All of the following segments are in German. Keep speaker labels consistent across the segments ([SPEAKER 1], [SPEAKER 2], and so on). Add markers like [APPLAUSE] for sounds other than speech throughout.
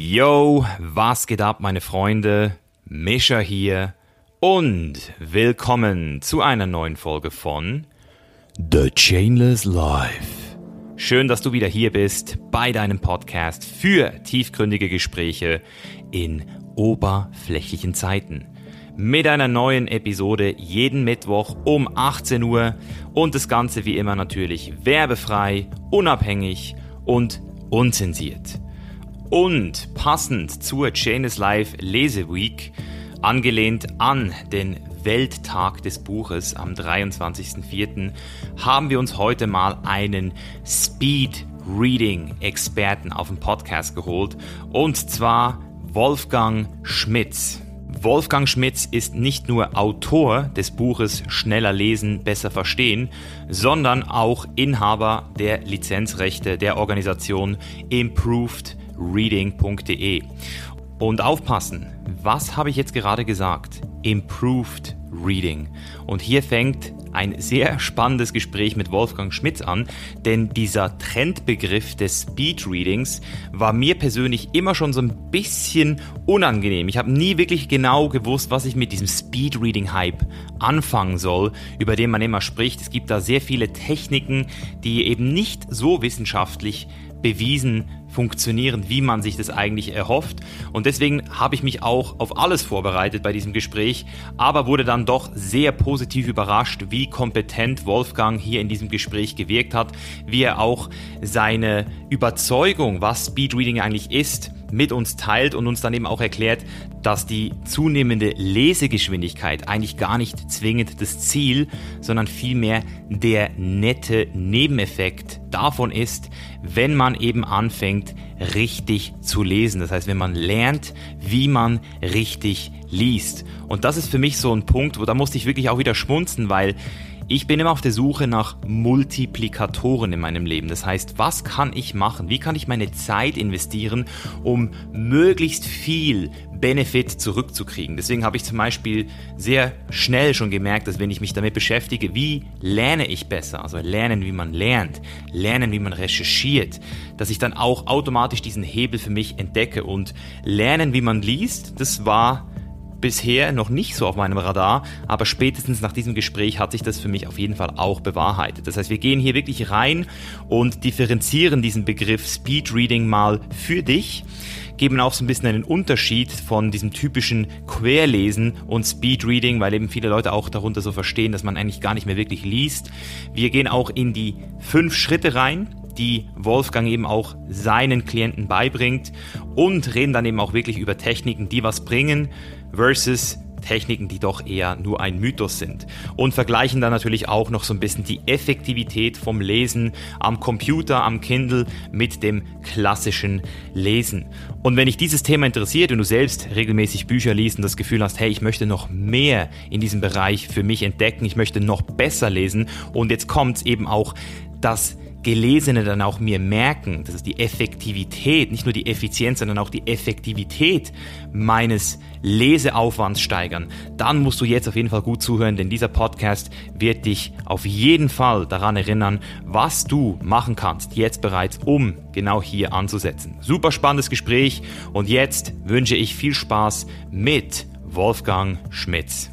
[SPEAKER 1] Yo, was geht ab, meine Freunde? Mischa hier und willkommen zu einer neuen Folge von The Chainless Life. Schön, dass du wieder hier bist bei deinem Podcast für tiefgründige Gespräche in oberflächlichen Zeiten. Mit einer neuen Episode jeden Mittwoch um 18 Uhr und das Ganze wie immer natürlich werbefrei, unabhängig und unzensiert. Und passend zur Chainless Life Leseweek, angelehnt an den Welttag des Buches am 23.04., haben wir uns heute mal einen Speed Reading Experten auf den Podcast geholt und zwar Wolfgang Schmitz. Wolfgang Schmitz ist nicht nur Autor des Buches Schneller lesen, besser verstehen, sondern auch Inhaber der Lizenzrechte der Organisation Improved reading.de. Und aufpassen, was habe ich jetzt gerade gesagt? Improved Reading. Und hier fängt ein sehr spannendes Gespräch mit Wolfgang Schmitz an, denn dieser Trendbegriff des Speed Readings war mir persönlich immer schon so ein bisschen unangenehm. Ich habe nie wirklich genau gewusst, was ich mit diesem Speed Reading Hype anfangen soll, über den man immer spricht. Es gibt da sehr viele Techniken, die eben nicht so wissenschaftlich bewiesen funktionieren, wie man sich das eigentlich erhofft. Und deswegen habe ich mich auch auf alles vorbereitet bei diesem Gespräch, aber wurde dann doch sehr positiv überrascht, wie kompetent Wolfgang hier in diesem Gespräch gewirkt hat, wie er auch seine Überzeugung, was Speedreading eigentlich ist, mit uns teilt und uns dann eben auch erklärt, dass die zunehmende Lesegeschwindigkeit eigentlich gar nicht zwingend das Ziel, sondern vielmehr der nette Nebeneffekt davon ist, wenn man eben anfängt, richtig zu lesen. Das heißt, wenn man lernt, wie man richtig liest. Und das ist für mich so ein Punkt, wo da musste ich wirklich auch wieder schmunzen, weil ich bin immer auf der Suche nach Multiplikatoren in meinem Leben. Das heißt, was kann ich machen? Wie kann ich meine Zeit investieren, um möglichst viel Benefit zurückzukriegen? Deswegen habe ich zum Beispiel sehr schnell schon gemerkt, dass wenn ich mich damit beschäftige, wie lerne ich besser? Also lernen, wie man lernt, lernen, wie man recherchiert, dass ich dann auch automatisch diesen Hebel für mich entdecke und lernen, wie man liest, das war bisher noch nicht so auf meinem Radar, aber spätestens nach diesem Gespräch hat sich das für mich auf jeden Fall auch bewahrheitet. Das heißt, wir gehen hier wirklich rein und differenzieren diesen Begriff Speed Reading mal für dich geben auch so ein bisschen einen Unterschied von diesem typischen Querlesen und Speedreading, weil eben viele Leute auch darunter so verstehen, dass man eigentlich gar nicht mehr wirklich liest. Wir gehen auch in die fünf Schritte rein, die Wolfgang eben auch seinen Klienten beibringt und reden dann eben auch wirklich über Techniken, die was bringen versus Techniken, die doch eher nur ein Mythos sind. Und vergleichen dann natürlich auch noch so ein bisschen die Effektivität vom Lesen am Computer, am Kindle mit dem klassischen Lesen. Und wenn dich dieses Thema interessiert und du selbst regelmäßig Bücher liest und das Gefühl hast, hey, ich möchte noch mehr in diesem Bereich für mich entdecken, ich möchte noch besser lesen und jetzt kommt eben auch das Gelesene dann auch mir merken, das ist die Effektivität, nicht nur die Effizienz, sondern auch die Effektivität meines Leseaufwands steigern, dann musst du jetzt auf jeden Fall gut zuhören, denn dieser Podcast wird dich auf jeden Fall daran erinnern, was du machen kannst, jetzt bereits, um genau hier anzusetzen. Super spannendes Gespräch und jetzt wünsche ich viel Spaß mit Wolfgang Schmitz.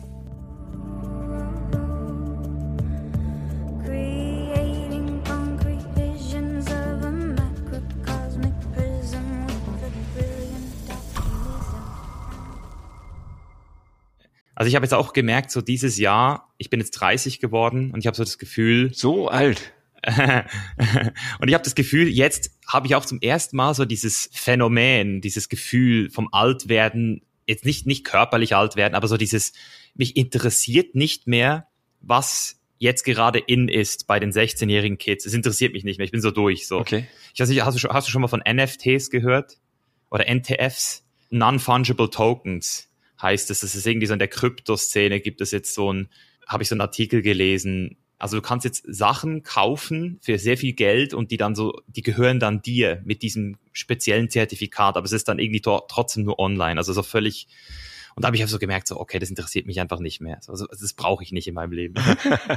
[SPEAKER 1] Also ich habe jetzt auch gemerkt, so dieses Jahr, ich bin jetzt 30 geworden und ich habe so das Gefühl. [LAUGHS]
[SPEAKER 2] So alt.
[SPEAKER 1] und ich habe das Gefühl, jetzt habe ich auch zum ersten Mal so dieses Phänomen, dieses Gefühl vom Altwerden, jetzt nicht, nicht körperlich alt werden, aber so dieses, mich interessiert nicht mehr, was jetzt gerade in ist bei den 16-jährigen Kids. Es interessiert mich nicht mehr, ich bin so durch. So.
[SPEAKER 2] Okay.
[SPEAKER 1] Ich weiß nicht, hast du, schon, hast du schon mal von NFTs gehört? Oder NTFs? Non-Fungible Tokens heißt es, das ist irgendwie so in der Kryptoszene gibt es jetzt so ein, habe ich so einen Artikel gelesen, also du kannst jetzt Sachen kaufen für sehr viel Geld und die dann so, die gehören dann dir mit diesem speziellen Zertifikat, aber es ist dann irgendwie trotzdem nur online, also so völlig, und da habe ich einfach so gemerkt, so, okay, das interessiert mich einfach nicht mehr. Also, das brauche ich nicht in meinem Leben.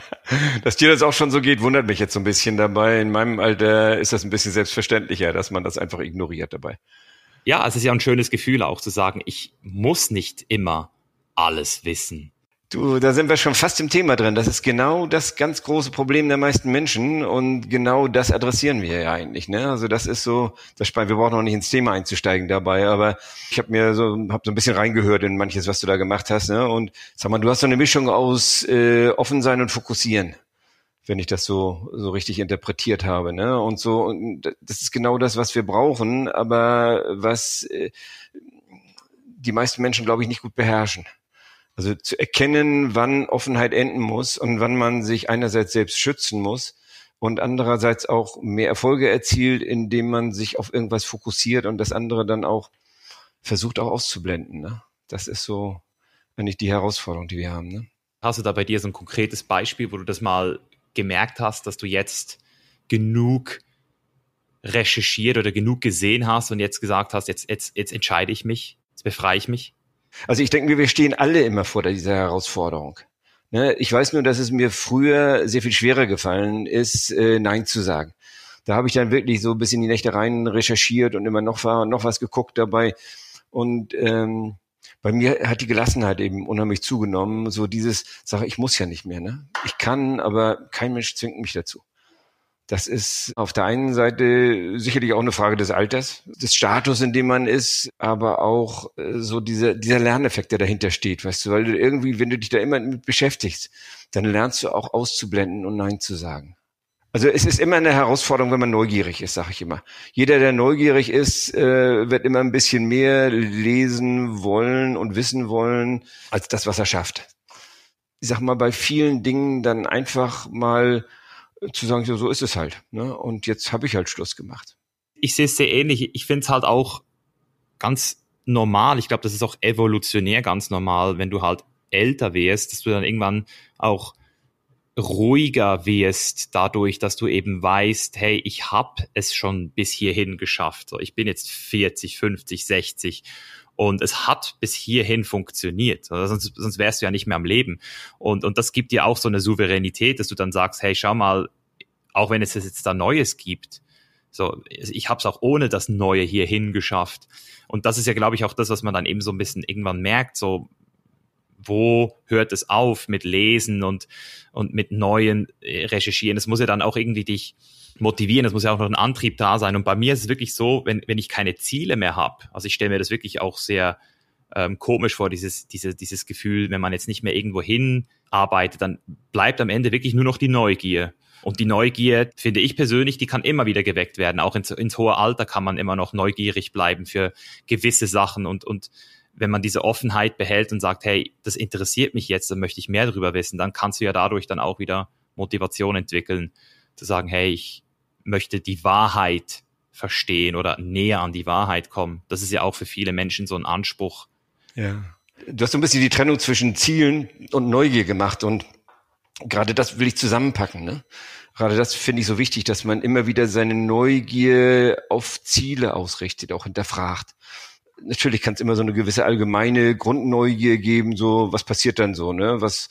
[SPEAKER 1] [LAUGHS]
[SPEAKER 2] dass dir das auch schon so geht, wundert mich jetzt so ein bisschen dabei. In meinem Alter ist das ein bisschen selbstverständlicher, dass man das einfach ignoriert dabei.
[SPEAKER 1] Ja, es ist ja ein schönes Gefühl auch zu sagen, ich muss nicht immer alles wissen.
[SPEAKER 2] Du, da sind wir schon fast im Thema drin. Das ist genau das ganz große Problem der meisten Menschen und genau das adressieren wir ja eigentlich. Ne? Also das ist so, das wir brauchen noch nicht ins Thema einzusteigen dabei, aber ich habe mir so, hab so ein bisschen reingehört in manches, was du da gemacht hast. Ne? Und sag mal, du hast so eine Mischung aus äh, offen sein und fokussieren, wenn ich das so so richtig interpretiert habe. Ne? Und so, und das ist genau das, was wir brauchen, aber was äh, die meisten Menschen, glaube ich, nicht gut beherrschen. Also zu erkennen, wann Offenheit enden muss und wann man sich einerseits selbst schützen muss und andererseits auch mehr Erfolge erzielt, indem man sich auf irgendwas fokussiert und das andere dann auch versucht auch auszublenden. Ne? Das ist so eigentlich die Herausforderung, die wir haben. Ne?
[SPEAKER 1] Hast du da bei dir so ein konkretes Beispiel, wo du das mal gemerkt hast, dass du jetzt genug recherchiert oder genug gesehen hast und jetzt gesagt hast, jetzt, jetzt, jetzt entscheide ich mich, jetzt befreie ich mich?
[SPEAKER 2] Also ich denke, wir stehen alle immer vor dieser Herausforderung. Ne? Ich weiß nur, dass es mir früher sehr viel schwerer gefallen ist, äh, Nein zu sagen. Da habe ich dann wirklich so ein bisschen die Nächte rein recherchiert und immer noch noch was geguckt dabei. Und ähm, bei mir hat die Gelassenheit eben unheimlich zugenommen. So dieses, sage ich muss ja nicht mehr. Ne? Ich kann, aber kein Mensch zwingt mich dazu. Das ist auf der einen Seite sicherlich auch eine Frage des Alters, des Status, in dem man ist, aber auch äh, so dieser, dieser Lerneffekt, der dahinter steht, weißt du, weil du irgendwie, wenn du dich da immer mit beschäftigst, dann lernst du auch auszublenden und Nein zu sagen. Also es ist immer eine Herausforderung, wenn man neugierig ist, sage ich immer. Jeder, der neugierig ist, äh, wird immer ein bisschen mehr lesen wollen und wissen wollen, als das, was er schafft. Ich sag mal, bei vielen Dingen dann einfach mal zu sagen, so, so ist es halt. Ne? Und jetzt habe ich halt Schluss gemacht.
[SPEAKER 1] Ich sehe es sehr ähnlich. Ich finde es halt auch ganz normal. Ich glaube, das ist auch evolutionär ganz normal, wenn du halt älter wirst, dass du dann irgendwann auch ruhiger wirst dadurch, dass du eben weißt, hey, ich habe es schon bis hierhin geschafft. So, ich bin jetzt 40, 50, 60 und es hat bis hierhin funktioniert. Sonst, sonst wärst du ja nicht mehr am Leben. Und, und das gibt dir auch so eine Souveränität, dass du dann sagst, hey, schau mal, auch wenn es jetzt da Neues gibt, so, ich habe es auch ohne das Neue hierhin geschafft. Und das ist ja, glaube ich, auch das, was man dann eben so ein bisschen irgendwann merkt, so wo hört es auf mit Lesen und, und mit neuen äh, Recherchieren. Es muss ja dann auch irgendwie dich motivieren, es muss ja auch noch ein Antrieb da sein. Und bei mir ist es wirklich so, wenn, wenn ich keine Ziele mehr habe, also ich stelle mir das wirklich auch sehr ähm, komisch vor, dieses, diese, dieses Gefühl, wenn man jetzt nicht mehr irgendwo hin arbeitet, dann bleibt am Ende wirklich nur noch die Neugier. Und die Neugier, finde ich persönlich, die kann immer wieder geweckt werden. Auch ins, ins hohe Alter kann man immer noch neugierig bleiben für gewisse Sachen. Und, und wenn man diese Offenheit behält und sagt, hey, das interessiert mich jetzt, dann möchte ich mehr darüber wissen, dann kannst du ja dadurch dann auch wieder Motivation entwickeln, zu sagen, hey, ich, möchte die Wahrheit verstehen oder näher an die Wahrheit kommen. Das ist ja auch für viele Menschen so ein Anspruch.
[SPEAKER 2] Ja. Du hast so ein bisschen die Trennung zwischen Zielen und Neugier gemacht und gerade das will ich zusammenpacken. Ne? Gerade das finde ich so wichtig, dass man immer wieder seine Neugier auf Ziele ausrichtet, auch hinterfragt. Natürlich kann es immer so eine gewisse allgemeine Grundneugier geben, so was passiert dann so, ne? Was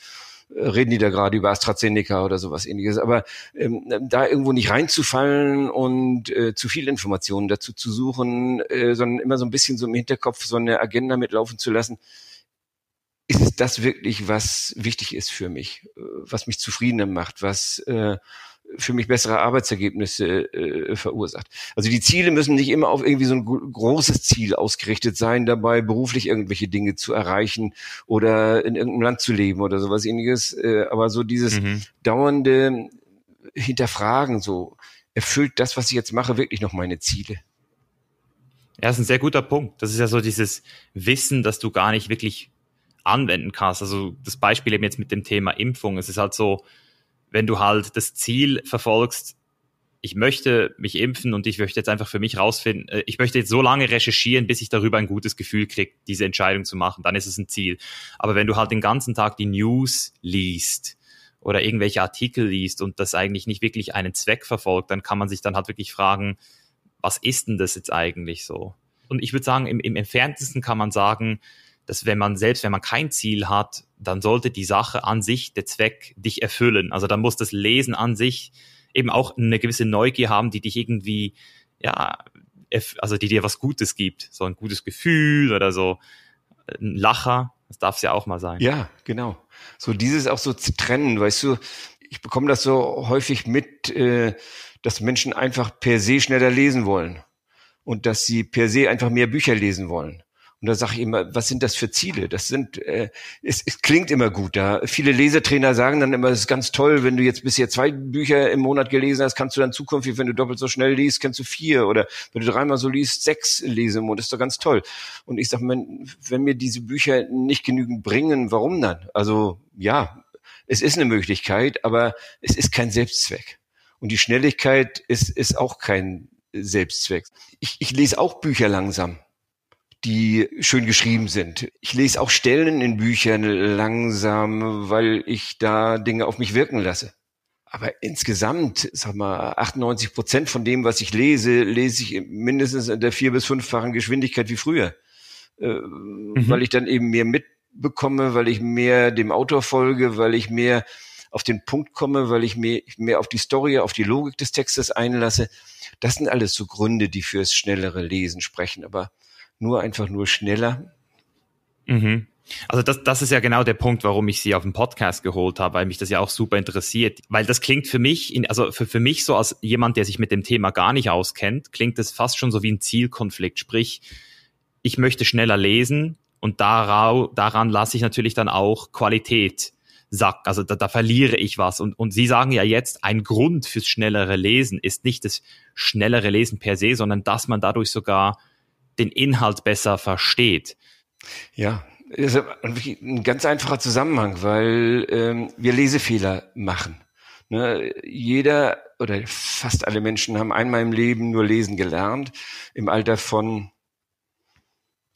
[SPEAKER 2] reden die da gerade über AstraZeneca oder sowas ähnliches. Aber ähm, da irgendwo nicht reinzufallen und äh, zu viel Informationen dazu zu suchen, äh, sondern immer so ein bisschen so im Hinterkopf so eine Agenda mitlaufen zu lassen, ist es das wirklich, was wichtig ist für mich, äh, was mich zufriedener macht, was äh, für mich bessere Arbeitsergebnisse äh, verursacht. Also die Ziele müssen nicht immer auf irgendwie so ein großes Ziel ausgerichtet sein, dabei beruflich irgendwelche Dinge zu erreichen oder in irgendeinem Land zu leben oder sowas ähnliches. Äh, aber so dieses mhm. dauernde Hinterfragen, so erfüllt das, was ich jetzt mache, wirklich noch meine Ziele?
[SPEAKER 1] Ja, das ist ein sehr guter Punkt. Das ist ja so dieses Wissen, dass du gar nicht wirklich anwenden kannst. Also das Beispiel eben jetzt mit dem Thema Impfung. Es ist halt so, wenn du halt das Ziel verfolgst, ich möchte mich impfen und ich möchte jetzt einfach für mich rausfinden, äh, ich möchte jetzt so lange recherchieren, bis ich darüber ein gutes Gefühl kriege, diese Entscheidung zu machen, dann ist es ein Ziel. Aber wenn du halt den ganzen Tag die News liest oder irgendwelche Artikel liest und das eigentlich nicht wirklich einen Zweck verfolgt, dann kann man sich dann halt wirklich fragen, was ist denn das jetzt eigentlich so? Und ich würde sagen, im, im entferntesten kann man sagen, dass wenn man selbst, wenn man kein Ziel hat, dann sollte die Sache an sich, der Zweck, dich erfüllen. Also dann muss das Lesen an sich eben auch eine gewisse Neugier haben, die dich irgendwie, ja, also die dir was Gutes gibt, so ein gutes Gefühl oder so ein Lacher, das darf es ja auch mal sein.
[SPEAKER 2] Ja, genau. So dieses auch so zu trennen, weißt du, ich bekomme das so häufig mit, äh, dass Menschen einfach per se schneller lesen wollen und dass sie per se einfach mehr Bücher lesen wollen. Und da sage ich immer, was sind das für Ziele? Das sind, äh, es, es klingt immer gut. Da viele Lesetrainer sagen dann immer, es ist ganz toll, wenn du jetzt bisher zwei Bücher im Monat gelesen hast, kannst du dann zukünftig, wenn du doppelt so schnell liest, kannst du vier oder wenn du dreimal so liest, sechs lesen im Monat. Das ist doch ganz toll. Und ich sage, wenn, wenn mir diese Bücher nicht genügend bringen, warum dann? Also ja, es ist eine Möglichkeit, aber es ist kein Selbstzweck. Und die Schnelligkeit ist, ist auch kein Selbstzweck. Ich, ich lese auch Bücher langsam die schön geschrieben sind. Ich lese auch Stellen in Büchern langsam, weil ich da Dinge auf mich wirken lasse. Aber insgesamt, sag mal, 98 Prozent von dem, was ich lese, lese ich mindestens in der vier- bis fünffachen Geschwindigkeit wie früher. Äh, mhm. Weil ich dann eben mehr mitbekomme, weil ich mehr dem Autor folge, weil ich mehr auf den Punkt komme, weil ich mehr, mehr auf die Story, auf die Logik des Textes einlasse. Das sind alles so Gründe, die fürs schnellere Lesen sprechen. Aber nur einfach nur schneller.
[SPEAKER 1] Mhm. Also das, das ist ja genau der Punkt, warum ich sie auf den Podcast geholt habe, weil mich das ja auch super interessiert. Weil das klingt für mich, in, also für, für mich so als jemand, der sich mit dem Thema gar nicht auskennt, klingt das fast schon so wie ein Zielkonflikt. Sprich, ich möchte schneller lesen und darau, daran lasse ich natürlich dann auch Qualität sack. Also da, da verliere ich was. Und, und Sie sagen ja jetzt, ein Grund fürs schnellere Lesen ist nicht das schnellere Lesen per se, sondern dass man dadurch sogar den Inhalt besser versteht.
[SPEAKER 2] Ja, ist ein ganz einfacher Zusammenhang, weil ähm, wir Lesefehler machen. Ne, jeder oder fast alle Menschen haben einmal im Leben nur lesen gelernt, im Alter von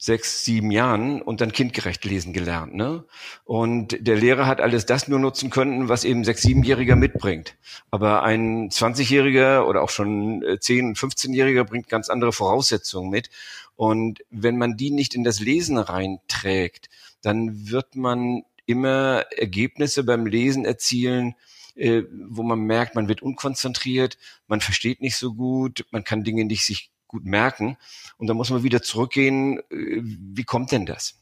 [SPEAKER 2] sechs, sieben Jahren und dann kindgerecht lesen gelernt. Ne? Und der Lehrer hat alles das nur nutzen können, was eben sechs, siebenjähriger mitbringt. Aber ein 20-jähriger oder auch schon 10, 15-jähriger bringt ganz andere Voraussetzungen mit. Und wenn man die nicht in das Lesen reinträgt, dann wird man immer Ergebnisse beim Lesen erzielen, äh, wo man merkt, man wird unkonzentriert, man versteht nicht so gut, man kann Dinge nicht sich gut merken. Und dann muss man wieder zurückgehen, äh, wie kommt denn das?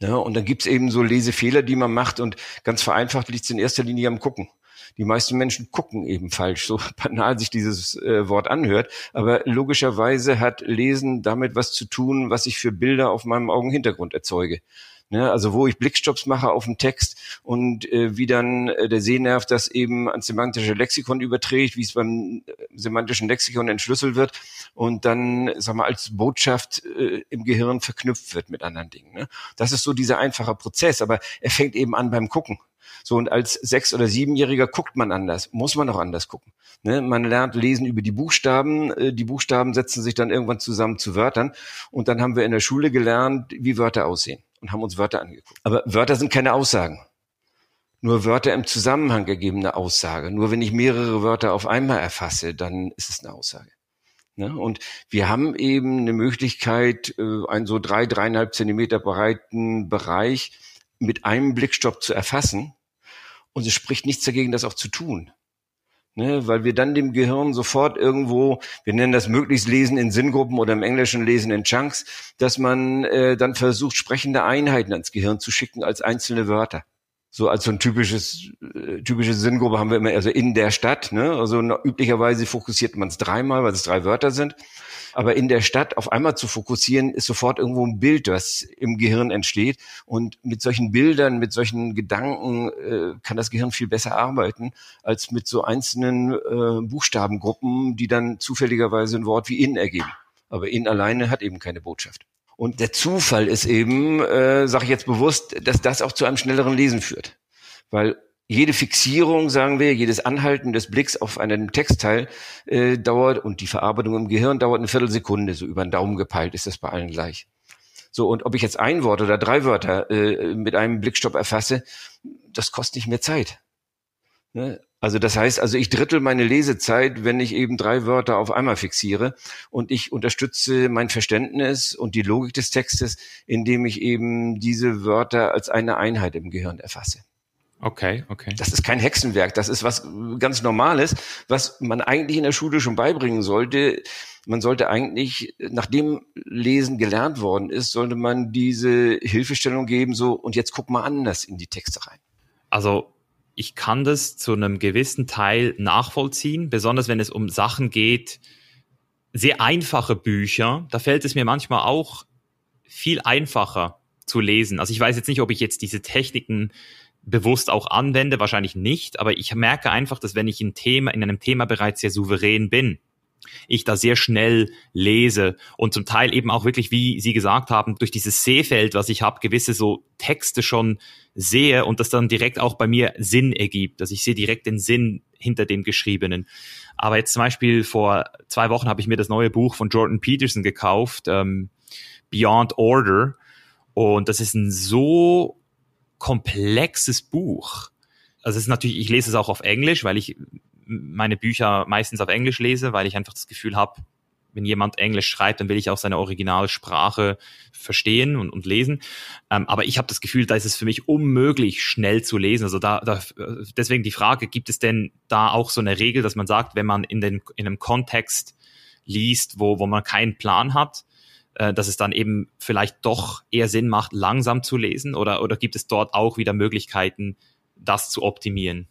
[SPEAKER 2] Ja, und dann gibt's eben so Lesefehler, die man macht und ganz vereinfacht liegt es in erster Linie am Gucken. Die meisten Menschen gucken eben falsch, so [LAUGHS] banal sich dieses äh, Wort anhört. Aber logischerweise hat Lesen damit was zu tun, was ich für Bilder auf meinem Augenhintergrund erzeuge. Ne, also wo ich Blickstops mache auf den Text und äh, wie dann äh, der Sehnerv das eben ans semantische Lexikon überträgt, wie es beim äh, semantischen Lexikon entschlüsselt wird und dann, sag mal, als Botschaft äh, im Gehirn verknüpft wird mit anderen Dingen. Ne? Das ist so dieser einfache Prozess, aber er fängt eben an beim Gucken. So, und als Sechs- oder Siebenjähriger guckt man anders, muss man auch anders gucken. Ne? Man lernt lesen über die Buchstaben, äh, die Buchstaben setzen sich dann irgendwann zusammen zu Wörtern und dann haben wir in der Schule gelernt, wie Wörter aussehen und haben uns Wörter angeguckt. Aber Wörter sind keine Aussagen. Nur Wörter im Zusammenhang ergeben eine Aussage. Nur wenn ich mehrere Wörter auf einmal erfasse, dann ist es eine Aussage. Ne? Und wir haben eben eine Möglichkeit, äh, einen so drei, dreieinhalb Zentimeter breiten Bereich mit einem Blickstopp zu erfassen. Und es spricht nichts dagegen, das auch zu tun. Ne, weil wir dann dem Gehirn sofort irgendwo, wir nennen das möglichst Lesen in Sinngruppen oder im Englischen Lesen in Chunks, dass man äh, dann versucht, sprechende Einheiten ans Gehirn zu schicken als einzelne Wörter so als so ein typisches äh, typische Sinngruppe haben wir immer also in der Stadt ne also üblicherweise fokussiert man es dreimal weil es drei Wörter sind aber in der Stadt auf einmal zu fokussieren ist sofort irgendwo ein Bild das im Gehirn entsteht. Und mit solchen Bildern mit solchen Gedanken äh, kann das Gehirn viel besser arbeiten als mit so einzelnen äh, Buchstabengruppen die dann zufälligerweise ein Wort wie in ergeben. Aber in alleine hat eben keine Botschaft. Und der Zufall ist eben, äh, sage ich jetzt bewusst, dass das auch zu einem schnelleren Lesen führt. Weil jede Fixierung, sagen wir, jedes Anhalten des Blicks auf einen Textteil äh, dauert und die Verarbeitung im Gehirn dauert eine Viertelsekunde, so über den Daumen gepeilt ist das bei allen gleich. So, und ob ich jetzt ein Wort oder drei Wörter äh, mit einem Blickstopp erfasse, das kostet nicht mehr Zeit. Ne? Also das heißt, also ich drittel meine Lesezeit, wenn ich eben drei Wörter auf einmal fixiere und ich unterstütze mein Verständnis und die Logik des Textes, indem ich eben diese Wörter als eine Einheit im Gehirn erfasse.
[SPEAKER 1] Okay, okay.
[SPEAKER 2] Das ist kein Hexenwerk, das ist was ganz Normales, was man eigentlich in der Schule schon beibringen sollte. Man sollte eigentlich, nachdem Lesen gelernt worden ist, sollte man diese Hilfestellung geben, so, und jetzt guck mal anders in die Texte rein.
[SPEAKER 1] Also, ich kann das zu einem gewissen Teil nachvollziehen, besonders wenn es um Sachen geht, sehr einfache Bücher, da fällt es mir manchmal auch viel einfacher zu lesen. Also ich weiß jetzt nicht, ob ich jetzt diese Techniken bewusst auch anwende, wahrscheinlich nicht, aber ich merke einfach, dass wenn ich in, Thema, in einem Thema bereits sehr souverän bin, ich da sehr schnell lese und zum Teil eben auch wirklich, wie Sie gesagt haben, durch dieses Sehfeld, was ich habe, gewisse so Texte schon sehe und das dann direkt auch bei mir Sinn ergibt. Also ich sehe direkt den Sinn hinter dem Geschriebenen. Aber jetzt zum Beispiel vor zwei Wochen habe ich mir das neue Buch von Jordan Peterson gekauft, ähm, Beyond Order. Und das ist ein so komplexes Buch. Also es ist natürlich, ich lese es auch auf Englisch, weil ich meine Bücher meistens auf Englisch lese, weil ich einfach das Gefühl habe, wenn jemand Englisch schreibt, dann will ich auch seine Originalsprache verstehen und, und lesen. Ähm, aber ich habe das Gefühl, da ist es für mich unmöglich, schnell zu lesen. Also da, da, deswegen die Frage, gibt es denn da auch so eine Regel, dass man sagt, wenn man in, den, in einem Kontext liest, wo, wo man keinen Plan hat, äh, dass es dann eben vielleicht doch eher Sinn macht, langsam zu lesen? Oder, oder gibt es dort auch wieder Möglichkeiten, das zu optimieren?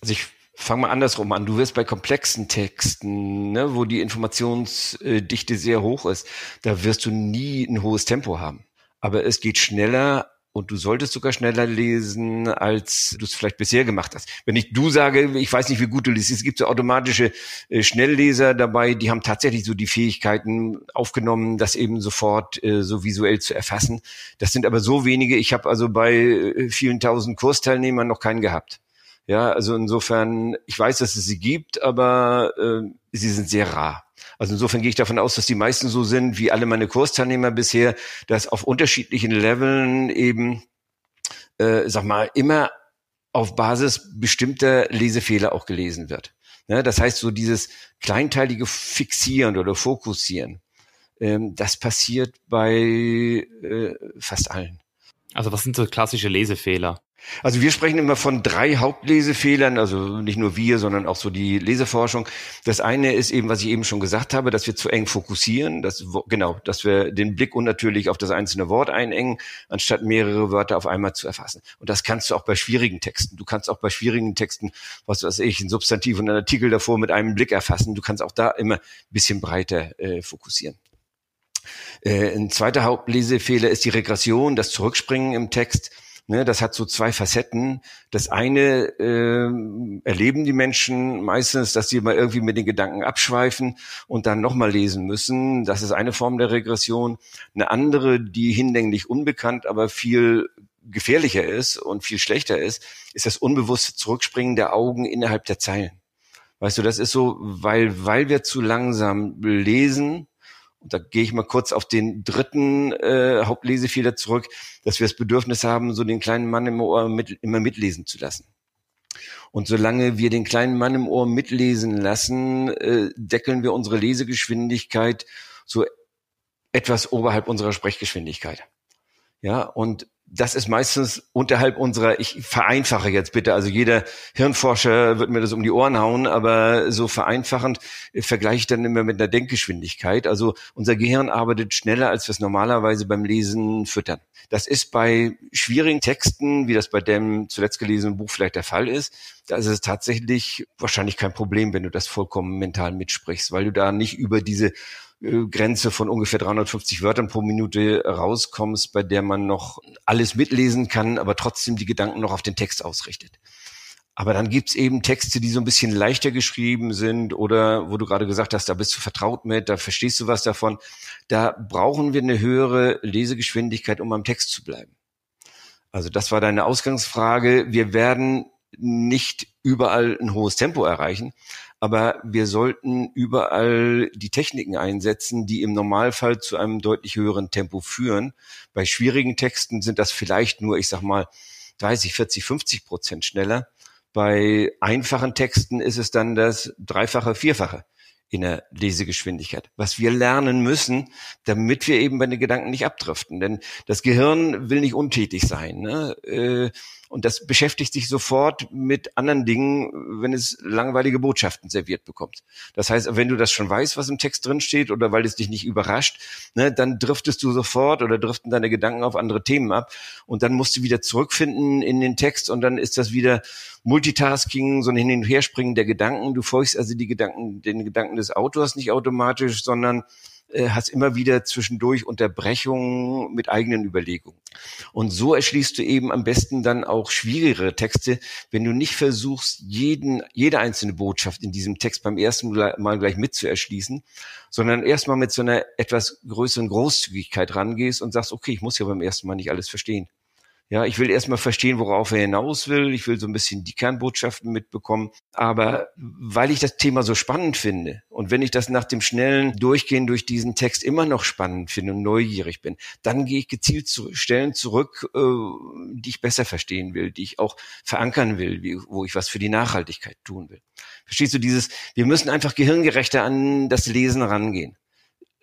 [SPEAKER 2] Also ich Fang mal andersrum an. Du wirst bei komplexen Texten, ne, wo die Informationsdichte sehr hoch ist, da wirst du nie ein hohes Tempo haben. Aber es geht schneller und du solltest sogar schneller lesen, als du es vielleicht bisher gemacht hast. Wenn ich du sage, ich weiß nicht, wie gut du liest, es gibt so automatische äh, Schnellleser dabei, die haben tatsächlich so die Fähigkeiten aufgenommen, das eben sofort äh, so visuell zu erfassen. Das sind aber so wenige. Ich habe also bei äh, vielen tausend Kursteilnehmern noch keinen gehabt. Ja, also insofern, ich weiß, dass es sie gibt, aber äh, sie sind sehr rar. Also insofern gehe ich davon aus, dass die meisten so sind wie alle meine Kursteilnehmer bisher, dass auf unterschiedlichen Leveln eben, äh, sag mal, immer auf Basis bestimmter Lesefehler auch gelesen wird. Ja, das heißt, so dieses kleinteilige Fixieren oder Fokussieren, ähm, das passiert bei äh, fast allen.
[SPEAKER 1] Also was sind so klassische Lesefehler?
[SPEAKER 2] Also wir sprechen immer von drei Hauptlesefehlern, also nicht nur wir, sondern auch so die Leseforschung. Das eine ist eben, was ich eben schon gesagt habe, dass wir zu eng fokussieren, dass, genau, dass wir den Blick unnatürlich auf das einzelne Wort einengen, anstatt mehrere Wörter auf einmal zu erfassen. Und das kannst du auch bei schwierigen Texten. Du kannst auch bei schwierigen Texten, was weiß ich, ein Substantiv und ein Artikel davor mit einem Blick erfassen. Du kannst auch da immer ein bisschen breiter äh, fokussieren. Äh, ein zweiter Hauptlesefehler ist die Regression, das Zurückspringen im Text Ne, das hat so zwei Facetten. Das eine äh, erleben die Menschen meistens, dass sie mal irgendwie mit den Gedanken abschweifen und dann nochmal lesen müssen. Das ist eine Form der Regression. Eine andere, die hinlänglich unbekannt, aber viel gefährlicher ist und viel schlechter ist, ist das unbewusste Zurückspringen der Augen innerhalb der Zeilen. Weißt du, das ist so, weil, weil wir zu langsam lesen, und da gehe ich mal kurz auf den dritten äh, Hauptlesefehler zurück, dass wir das Bedürfnis haben, so den kleinen Mann im Ohr mit, immer mitlesen zu lassen. Und solange wir den kleinen Mann im Ohr mitlesen lassen, äh, deckeln wir unsere Lesegeschwindigkeit so etwas oberhalb unserer Sprechgeschwindigkeit. Ja, und das ist meistens unterhalb unserer, ich vereinfache jetzt bitte, also jeder Hirnforscher wird mir das um die Ohren hauen, aber so vereinfachend vergleiche ich dann immer mit einer Denkgeschwindigkeit. Also unser Gehirn arbeitet schneller, als wir es normalerweise beim Lesen füttern. Das ist bei schwierigen Texten, wie das bei dem zuletzt gelesenen Buch vielleicht der Fall ist, da ist es tatsächlich wahrscheinlich kein Problem, wenn du das vollkommen mental mitsprichst, weil du da nicht über diese äh, Grenze von ungefähr 350 Wörtern pro Minute rauskommst, bei der man noch alles mitlesen kann, aber trotzdem die Gedanken noch auf den Text ausrichtet. Aber dann gibt's eben Texte, die so ein bisschen leichter geschrieben sind oder wo du gerade gesagt hast, da bist du vertraut mit, da verstehst du was davon. Da brauchen wir eine höhere Lesegeschwindigkeit, um am Text zu bleiben. Also das war deine Ausgangsfrage. Wir werden nicht überall ein hohes Tempo erreichen, aber wir sollten überall die Techniken einsetzen, die im Normalfall zu einem deutlich höheren Tempo führen. Bei schwierigen Texten sind das vielleicht nur, ich sag mal, 30, 40, 50 Prozent schneller. Bei einfachen Texten ist es dann das Dreifache, Vierfache in der Lesegeschwindigkeit. Was wir lernen müssen, damit wir eben bei den Gedanken nicht abdriften. Denn das Gehirn will nicht untätig sein. Ne? Und das beschäftigt sich sofort mit anderen Dingen, wenn es langweilige Botschaften serviert bekommt. Das heißt, wenn du das schon weißt, was im Text drin steht, oder weil es dich nicht überrascht, ne, dann driftest du sofort oder driften deine Gedanken auf andere Themen ab. Und dann musst du wieder zurückfinden in den Text und dann ist das wieder Multitasking, so ein Hin- und Herspringen der Gedanken. Du folgst also die Gedanken, den Gedanken des Autors nicht automatisch, sondern äh, hast immer wieder zwischendurch Unterbrechungen mit eigenen Überlegungen. Und so erschließt du eben am besten dann auch schwierigere Texte, wenn du nicht versuchst, jeden, jede einzelne Botschaft in diesem Text beim ersten Mal gleich mitzuerschließen, sondern erstmal mit so einer etwas größeren Großzügigkeit rangehst und sagst, okay, ich muss ja beim ersten Mal nicht alles verstehen. Ja, ich will erstmal verstehen, worauf er hinaus will. Ich will so ein bisschen die Kernbotschaften mitbekommen. Aber weil ich das Thema so spannend finde und wenn ich das nach dem schnellen Durchgehen durch diesen Text immer noch spannend finde und neugierig bin, dann gehe ich gezielt zu Stellen zurück, äh, die ich besser verstehen will, die ich auch verankern will, wie, wo ich was für die Nachhaltigkeit tun will. Verstehst du dieses, wir müssen einfach gehirngerechter an das Lesen rangehen.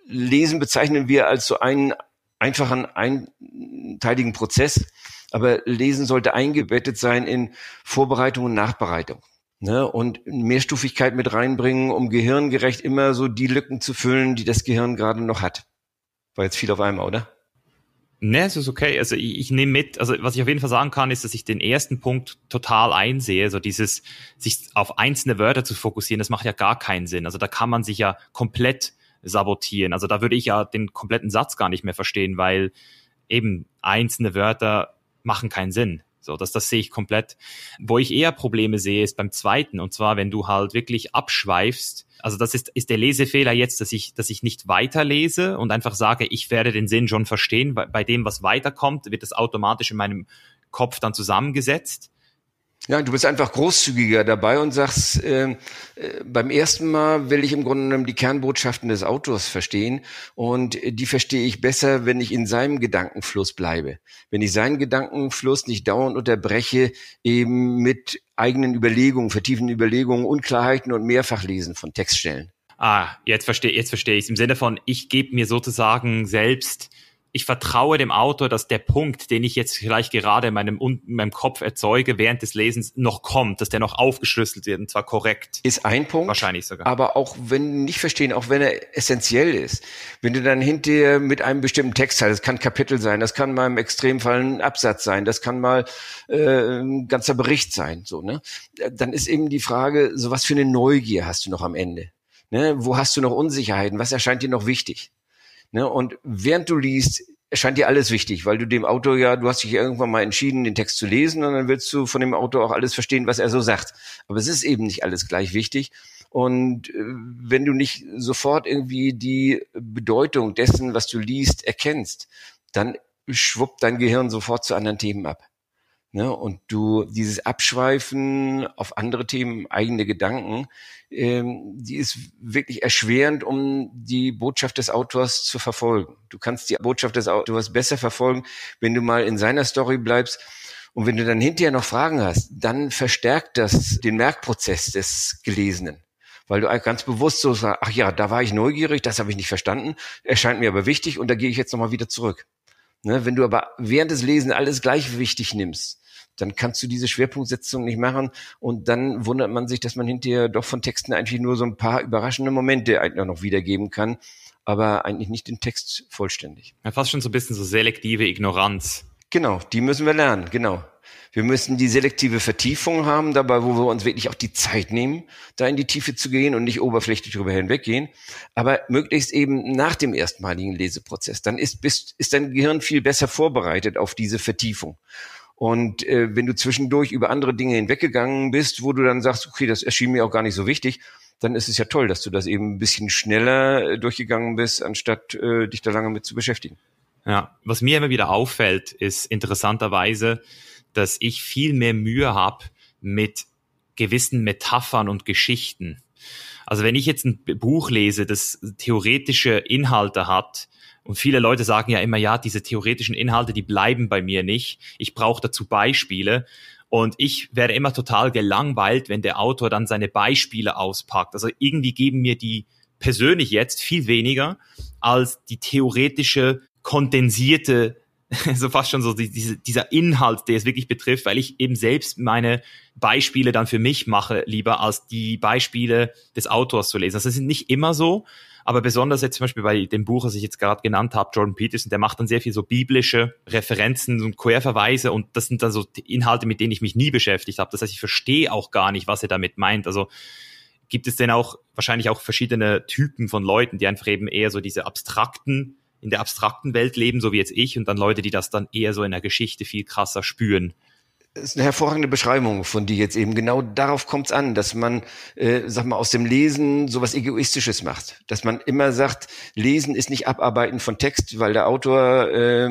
[SPEAKER 2] Lesen bezeichnen wir als so einen einfachen, einteiligen Prozess aber Lesen sollte eingebettet sein in Vorbereitung und Nachbereitung. Ne, und Mehrstufigkeit mit reinbringen, um gehirngerecht immer so die Lücken zu füllen, die das Gehirn gerade noch hat. War jetzt viel auf einmal, oder?
[SPEAKER 1] Ne, es ist okay. Also ich, ich nehme mit, also was ich auf jeden Fall sagen kann, ist, dass ich den ersten Punkt total einsehe. So dieses, sich auf einzelne Wörter zu fokussieren, das macht ja gar keinen Sinn. Also da kann man sich ja komplett sabotieren. Also da würde ich ja den kompletten Satz gar nicht mehr verstehen, weil eben einzelne Wörter machen keinen Sinn. So, das, das sehe ich komplett. Wo ich eher Probleme sehe, ist beim zweiten. Und zwar, wenn du halt wirklich abschweifst. Also das ist, ist der Lesefehler jetzt, dass ich, dass ich nicht weiterlese und einfach sage, ich werde den Sinn schon verstehen. Bei, bei dem, was weiterkommt, wird das automatisch in meinem Kopf dann zusammengesetzt.
[SPEAKER 2] Ja, du bist einfach großzügiger dabei und sagst, äh, äh, beim ersten Mal will ich im Grunde genommen die Kernbotschaften des Autors verstehen und die verstehe ich besser, wenn ich in seinem Gedankenfluss bleibe. Wenn ich seinen Gedankenfluss nicht dauernd unterbreche, eben mit eigenen Überlegungen, vertiefenden Überlegungen, Unklarheiten und Mehrfachlesen von Textstellen.
[SPEAKER 1] Ah, jetzt verstehe jetzt verstehe ich es. Im Sinne von, ich gebe mir sozusagen selbst ich vertraue dem Autor, dass der Punkt, den ich jetzt vielleicht gerade in meinem, in meinem Kopf erzeuge, während des Lesens noch kommt, dass der noch aufgeschlüsselt wird und zwar korrekt.
[SPEAKER 2] Ist ein Punkt.
[SPEAKER 1] Wahrscheinlich sogar.
[SPEAKER 2] Aber auch wenn nicht verstehen, auch wenn er essentiell ist. Wenn du dann hinterher mit einem bestimmten Text hast, das kann Kapitel sein, das kann mal im Extremfall ein Absatz sein, das kann mal äh, ein ganzer Bericht sein, so, ne? Dann ist eben die Frage, so was für eine Neugier hast du noch am Ende? Ne? Wo hast du noch Unsicherheiten? Was erscheint dir noch wichtig? Ne? Und während du liest, erscheint dir alles wichtig, weil du dem Autor ja, du hast dich irgendwann mal entschieden, den Text zu lesen und dann willst du von dem Autor auch alles verstehen, was er so sagt. Aber es ist eben nicht alles gleich wichtig. Und äh, wenn du nicht sofort irgendwie die Bedeutung dessen, was du liest, erkennst, dann schwuppt dein Gehirn sofort zu anderen Themen ab. Ne? Und du dieses Abschweifen auf andere Themen, eigene Gedanken, ähm, die ist wirklich erschwerend, um die Botschaft des Autors zu verfolgen. Du kannst die Botschaft des Autors besser verfolgen, wenn du mal in seiner Story bleibst. Und wenn du dann hinterher noch Fragen hast, dann verstärkt das den Merkprozess des Gelesenen weil du ganz bewusst so sagst, ach ja, da war ich neugierig, das habe ich nicht verstanden, erscheint mir aber wichtig und da gehe ich jetzt nochmal wieder zurück. Ne, wenn du aber während des Lesens alles gleich wichtig nimmst, dann kannst du diese Schwerpunktsetzung nicht machen und dann wundert man sich, dass man hinterher doch von Texten eigentlich nur so ein paar überraschende Momente eigentlich noch wiedergeben kann, aber eigentlich nicht den Text vollständig.
[SPEAKER 1] Ja, fast schon so ein bisschen so selektive Ignoranz.
[SPEAKER 2] Genau, die müssen wir lernen, genau. Wir müssen die selektive Vertiefung haben, dabei, wo wir uns wirklich auch die Zeit nehmen, da in die Tiefe zu gehen und nicht oberflächlich drüber hinweggehen, aber möglichst eben nach dem erstmaligen Leseprozess. Dann ist, bist, ist dein Gehirn viel besser vorbereitet auf diese Vertiefung. Und äh, wenn du zwischendurch über andere Dinge hinweggegangen bist, wo du dann sagst, okay, das erschien mir auch gar nicht so wichtig, dann ist es ja toll, dass du das eben ein bisschen schneller äh, durchgegangen bist, anstatt äh, dich da lange mit zu beschäftigen.
[SPEAKER 1] Ja, was mir immer wieder auffällt, ist interessanterweise, dass ich viel mehr Mühe habe mit gewissen Metaphern und Geschichten. Also wenn ich jetzt ein Buch lese, das theoretische Inhalte hat, und viele Leute sagen ja immer, ja, diese theoretischen Inhalte, die bleiben bei mir nicht. Ich brauche dazu Beispiele. Und ich werde immer total gelangweilt, wenn der Autor dann seine Beispiele auspackt. Also irgendwie geben mir die persönlich jetzt viel weniger als die theoretische, kondensierte [LAUGHS] so fast schon so diese, dieser Inhalt, der es wirklich betrifft, weil ich eben selbst meine Beispiele dann für mich mache, lieber als die Beispiele des Autors zu lesen. Also es sind nicht immer so, aber besonders jetzt zum Beispiel bei dem Buch, das ich jetzt gerade genannt habe, Jordan Peterson, der macht dann sehr viel so biblische Referenzen und Querverweise und das sind dann so Inhalte, mit denen ich mich nie beschäftigt habe. Das heißt, ich verstehe auch gar nicht, was er damit meint. Also gibt es denn auch wahrscheinlich auch verschiedene Typen von Leuten, die einfach eben eher so diese abstrakten in der abstrakten Welt leben, so wie jetzt ich, und dann Leute, die das dann eher so in der Geschichte viel krasser spüren.
[SPEAKER 2] Das ist eine hervorragende Beschreibung von dir jetzt eben. Genau darauf kommt es an, dass man, äh, sag mal, aus dem Lesen sowas Egoistisches macht. Dass man immer sagt, Lesen ist nicht Abarbeiten von Text, weil der Autor, äh,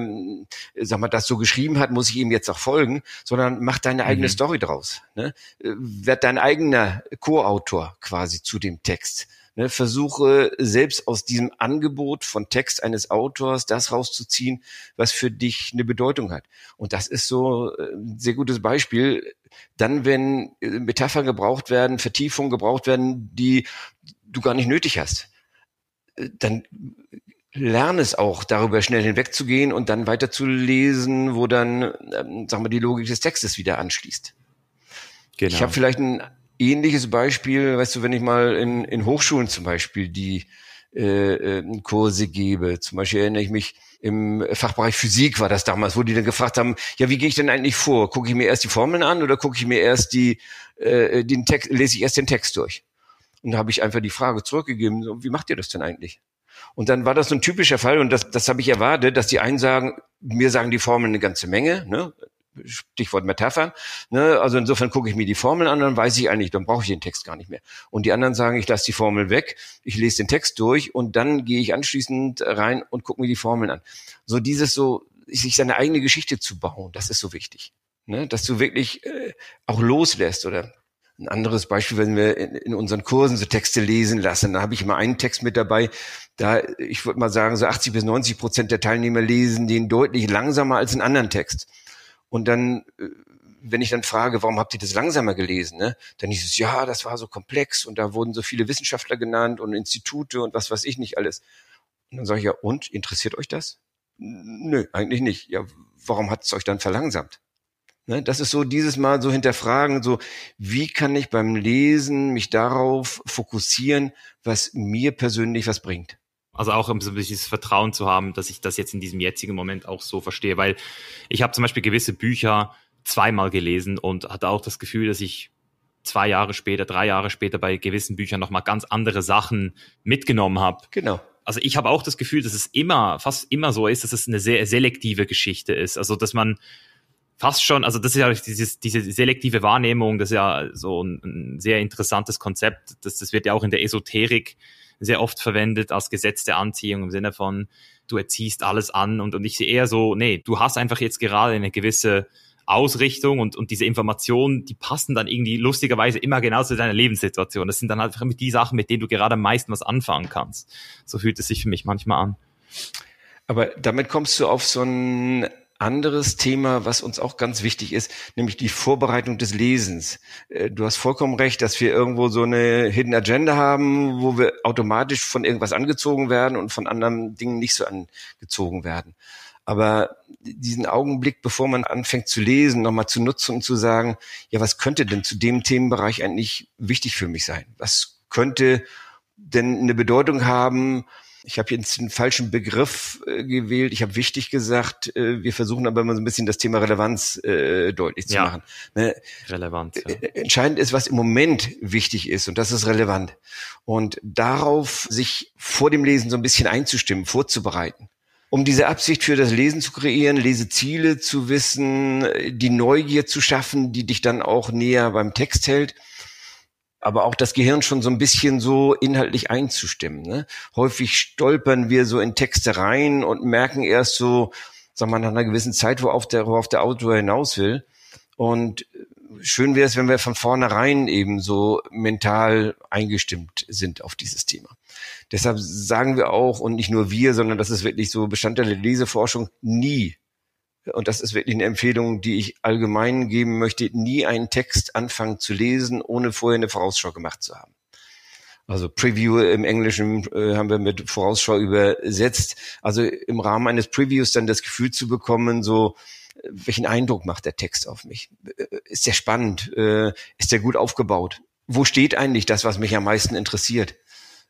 [SPEAKER 2] sag mal, das so geschrieben hat, muss ich ihm jetzt auch folgen, sondern mach deine eigene mhm. Story draus. Ne? Äh, werd dein eigener Co-Autor quasi zu dem Text. Ne, versuche selbst aus diesem Angebot von Text eines Autors das rauszuziehen, was für dich eine Bedeutung hat. Und das ist so äh, ein sehr gutes Beispiel. Dann, wenn äh, Metaphern gebraucht werden, Vertiefungen gebraucht werden, die du gar nicht nötig hast, äh, dann lerne es auch, darüber schnell hinwegzugehen und dann weiterzulesen, wo dann, ähm, sagen wir, die Logik des Textes wieder anschließt. Genau. Ich habe vielleicht ein ähnliches Beispiel, weißt du, wenn ich mal in, in Hochschulen zum Beispiel die äh, äh, Kurse gebe, zum Beispiel erinnere ich mich, im Fachbereich Physik war das damals, wo die dann gefragt haben, ja, wie gehe ich denn eigentlich vor? Gucke ich mir erst die Formeln an oder gucke ich mir erst die, äh, den Text, lese ich erst den Text durch? Und da habe ich einfach die Frage zurückgegeben, so, wie macht ihr das denn eigentlich? Und dann war das so ein typischer Fall, und das, das habe ich erwartet, dass die einen sagen, mir sagen die Formeln eine ganze Menge, ne? Stichwort Metaphern. Ne? Also insofern gucke ich mir die Formel an, dann weiß ich eigentlich, dann brauche ich den Text gar nicht mehr. Und die anderen sagen, ich lasse die Formel weg, ich lese den Text durch und dann gehe ich anschließend rein und gucke mir die Formeln an. So dieses so, sich seine eigene Geschichte zu bauen, das ist so wichtig. Ne? Dass du wirklich äh, auch loslässt oder ein anderes Beispiel, wenn wir in, in unseren Kursen so Texte lesen lassen, da habe ich immer einen Text mit dabei, da, ich würde mal sagen, so 80 bis 90 Prozent der Teilnehmer lesen den deutlich langsamer als einen anderen Text. Und dann, äh, wenn ich dann frage, warum habt ihr das langsamer gelesen, ne? dann hieß es, ja, das war so komplex und da wurden so viele Wissenschaftler genannt und Institute und was weiß ich nicht alles. Und dann sage ich ja, und interessiert euch das? Nö, eigentlich nicht. Ja, warum hat es euch dann verlangsamt? Ne, das ist so dieses Mal so hinterfragen, so wie kann ich beim Lesen mich darauf fokussieren, was mir persönlich was bringt.
[SPEAKER 1] Also auch um so ein bisschen das Vertrauen zu haben, dass ich das jetzt in diesem jetzigen Moment auch so verstehe. Weil ich habe zum Beispiel gewisse Bücher zweimal gelesen und hatte auch das Gefühl, dass ich zwei Jahre später, drei Jahre später bei gewissen Büchern nochmal ganz andere Sachen mitgenommen habe.
[SPEAKER 2] Genau.
[SPEAKER 1] Also ich habe auch das Gefühl, dass es immer, fast immer so ist, dass es eine sehr selektive Geschichte ist. Also dass man fast schon, also das ist ja dieses, diese selektive Wahrnehmung, das ist ja so ein, ein sehr interessantes Konzept. Das, das wird ja auch in der Esoterik sehr oft verwendet als Gesetz der Anziehung im Sinne von, du erziehst alles an und, und ich sehe eher so, nee, du hast einfach jetzt gerade eine gewisse Ausrichtung und, und diese Informationen, die passen dann irgendwie lustigerweise immer genau zu deiner Lebenssituation. Das sind dann halt einfach die Sachen, mit denen du gerade am meisten was anfangen kannst. So fühlt es sich für mich manchmal an.
[SPEAKER 2] Aber damit kommst du auf so ein anderes Thema, was uns auch ganz wichtig ist, nämlich die Vorbereitung des Lesens. Äh, du hast vollkommen recht, dass wir irgendwo so eine Hidden Agenda haben, wo wir automatisch von irgendwas angezogen werden und von anderen Dingen nicht so angezogen werden. Aber diesen Augenblick, bevor man anfängt zu lesen, nochmal zu nutzen und zu sagen, ja, was könnte denn zu dem Themenbereich eigentlich wichtig für mich sein? Was könnte denn eine Bedeutung haben, ich habe jetzt den falschen Begriff äh, gewählt. Ich habe wichtig gesagt. Äh, wir versuchen aber immer so ein bisschen das Thema Relevanz äh, deutlich zu ja. machen. Ne?
[SPEAKER 1] Relevant. Ja. Äh,
[SPEAKER 2] entscheidend ist, was im Moment wichtig ist und das ist relevant. Und darauf sich vor dem Lesen so ein bisschen einzustimmen, vorzubereiten. Um diese Absicht für das Lesen zu kreieren, Leseziele zu wissen, die Neugier zu schaffen, die dich dann auch näher beim Text hält aber auch das Gehirn schon so ein bisschen so inhaltlich einzustimmen. Ne? Häufig stolpern wir so in Texte rein und merken erst so, sagen wir nach einer gewissen Zeit, worauf der, worauf der Autor hinaus will. Und schön wäre es, wenn wir von vornherein eben so mental eingestimmt sind auf dieses Thema. Deshalb sagen wir auch, und nicht nur wir, sondern das ist wirklich so Bestandteil der Leseforschung, nie und das ist wirklich eine Empfehlung, die ich allgemein geben möchte, nie einen Text anfangen zu lesen, ohne vorher eine Vorausschau gemacht zu haben. Also Preview im Englischen äh, haben wir mit Vorausschau übersetzt. Also im Rahmen eines Previews dann das Gefühl zu bekommen, so welchen Eindruck macht der Text auf mich? Ist der spannend? Äh, ist der gut aufgebaut? Wo steht eigentlich das, was mich am meisten interessiert?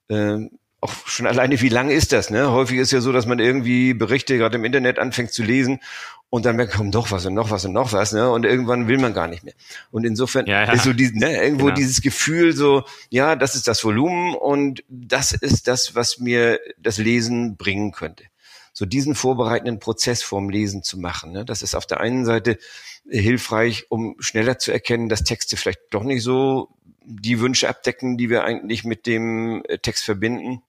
[SPEAKER 2] Ähm, auch schon alleine, wie lang ist das? Ne? Häufig ist ja so, dass man irgendwie Berichte gerade im Internet anfängt zu lesen und dann merkt, kommt noch was und noch was und noch was, ne? Und irgendwann will man gar nicht mehr. Und insofern ja, ja. ist so die, ne, irgendwo genau. dieses Gefühl so, ja, das ist das Volumen und das ist das, was mir das Lesen bringen könnte. So diesen vorbereitenden Prozess vorm Lesen zu machen. Ne? Das ist auf der einen Seite hilfreich, um schneller zu erkennen, dass Texte vielleicht doch nicht so die Wünsche abdecken, die wir eigentlich mit dem äh, Text verbinden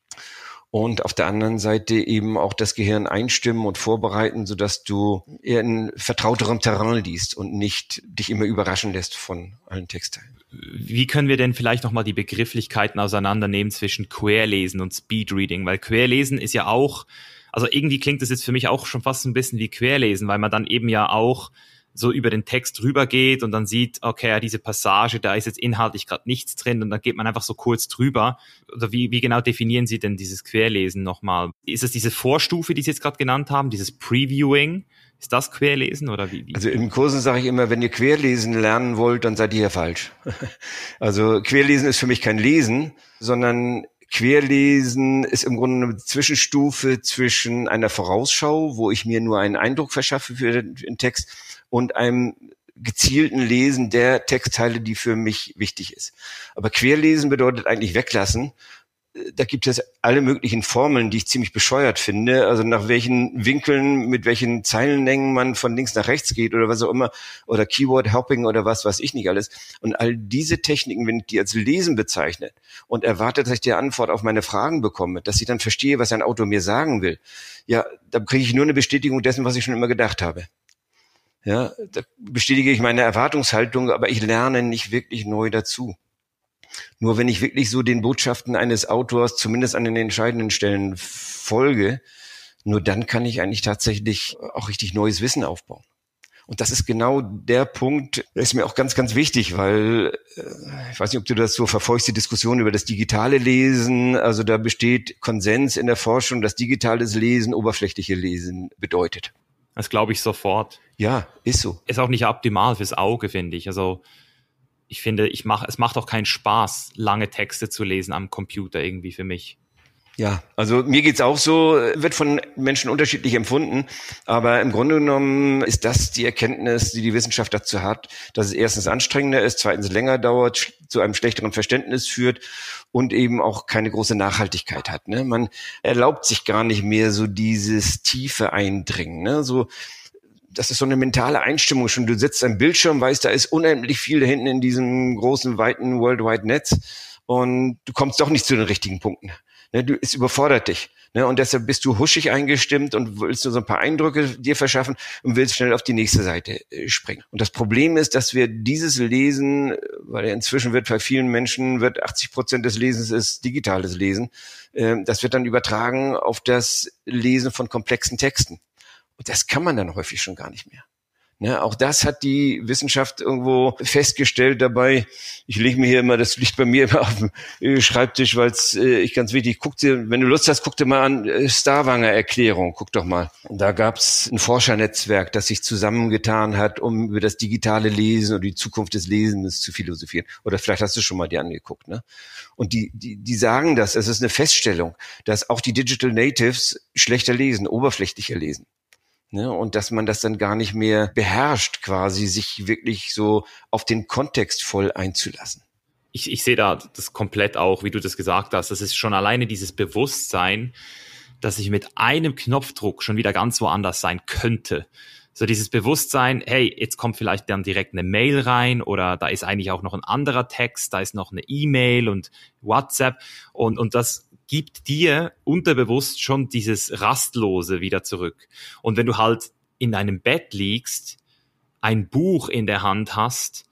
[SPEAKER 2] und auf der anderen Seite eben auch das Gehirn einstimmen und vorbereiten, sodass du eher in vertrauterem Terrain liest und nicht dich immer überraschen lässt von allen Textteilen.
[SPEAKER 1] Wie können wir denn vielleicht nochmal die Begrifflichkeiten auseinandernehmen zwischen Querlesen und Speedreading? Weil Querlesen ist ja auch, also irgendwie klingt das jetzt für mich auch schon fast ein bisschen wie Querlesen, weil man dann eben ja auch so über den Text rübergeht und dann sieht, okay, ja, diese Passage, da ist jetzt inhaltlich gerade nichts drin und dann geht man einfach so kurz drüber. Oder wie, wie genau definieren Sie denn dieses Querlesen nochmal? Ist es diese Vorstufe, die Sie jetzt gerade genannt haben, dieses Previewing? Ist das Querlesen oder wie? wie?
[SPEAKER 2] Also in Kursen sage ich immer, wenn ihr Querlesen lernen wollt, dann seid ihr hier falsch. [LAUGHS] also Querlesen ist für mich kein Lesen, sondern Querlesen ist im Grunde eine Zwischenstufe zwischen einer Vorausschau, wo ich mir nur einen Eindruck verschaffe für den Text, und einem gezielten Lesen der Textteile, die für mich wichtig ist. Aber Querlesen bedeutet eigentlich weglassen. Da gibt es alle möglichen Formeln, die ich ziemlich bescheuert finde. Also nach welchen Winkeln, mit welchen Zeilenlängen man von links nach rechts geht oder was auch immer. Oder Keyword Hopping oder was weiß ich nicht alles. Und all diese Techniken, wenn ich die als Lesen bezeichne und erwartet, dass ich die Antwort auf meine Fragen bekomme, dass ich dann verstehe, was ein Autor mir sagen will, ja, da kriege ich nur eine Bestätigung dessen, was ich schon immer gedacht habe. Ja, da bestätige ich meine Erwartungshaltung, aber ich lerne nicht wirklich neu dazu. Nur wenn ich wirklich so den Botschaften eines Autors zumindest an den entscheidenden Stellen folge, nur dann kann ich eigentlich tatsächlich auch richtig neues Wissen aufbauen. Und das ist genau der Punkt, der ist mir auch ganz, ganz wichtig, weil äh, ich weiß nicht, ob du das so verfolgst, die Diskussion über das digitale Lesen. Also da besteht Konsens in der Forschung, dass digitales Lesen oberflächliche Lesen bedeutet.
[SPEAKER 1] Das glaube ich sofort.
[SPEAKER 2] Ja, ist so.
[SPEAKER 1] Ist auch nicht optimal fürs Auge, finde ich. Also ich finde, ich mach, es macht auch keinen Spaß, lange Texte zu lesen am Computer irgendwie für mich.
[SPEAKER 2] Ja, also mir geht's auch so, wird von Menschen unterschiedlich empfunden, aber im Grunde genommen ist das die Erkenntnis, die die Wissenschaft dazu hat, dass es erstens anstrengender ist, zweitens länger dauert, zu einem schlechteren Verständnis führt und eben auch keine große Nachhaltigkeit hat. Ne? Man erlaubt sich gar nicht mehr so dieses tiefe Eindringen. Ne? So das ist so eine mentale Einstimmung schon. Du sitzt am Bildschirm, weißt, da ist unendlich viel da hinten in diesem großen, weiten World Wide Netz und du kommst doch nicht zu den richtigen Punkten. Ne, du, es überfordert dich. Ne, und deshalb bist du huschig eingestimmt und willst nur so ein paar Eindrücke dir verschaffen und willst schnell auf die nächste Seite äh, springen. Und das Problem ist, dass wir dieses Lesen, weil ja inzwischen wird bei vielen Menschen, wird 80 Prozent des Lesens ist digitales Lesen, äh, das wird dann übertragen auf das Lesen von komplexen Texten. Und das kann man dann häufig schon gar nicht mehr. Ne, auch das hat die Wissenschaft irgendwo festgestellt dabei. Ich lege mir hier immer, das liegt bei mir [LAUGHS] immer auf dem äh, Schreibtisch, weil es äh, ich ganz wichtig, guck dir, wenn du Lust hast, guck dir mal an, äh, Starwanger Erklärung, guck doch mal. Und da gab's ein Forschernetzwerk, das sich zusammengetan hat, um über das digitale Lesen und die Zukunft des Lesens zu philosophieren. Oder vielleicht hast du schon mal die angeguckt, ne? Und die, die, die sagen das, es ist eine Feststellung, dass auch die Digital Natives schlechter lesen, oberflächlicher lesen. Ne, und dass man das dann gar nicht mehr beherrscht, quasi sich wirklich so auf den Kontext voll einzulassen.
[SPEAKER 1] Ich, ich sehe da das komplett auch, wie du das gesagt hast. Das ist schon alleine dieses Bewusstsein, dass ich mit einem Knopfdruck schon wieder ganz woanders sein könnte. So dieses Bewusstsein, hey, jetzt kommt vielleicht dann direkt eine Mail rein oder da ist eigentlich auch noch ein anderer Text, da ist noch eine E-Mail und WhatsApp und, und das gibt dir unterbewusst schon dieses Rastlose wieder zurück. Und wenn du halt in deinem Bett liegst, ein Buch in der Hand hast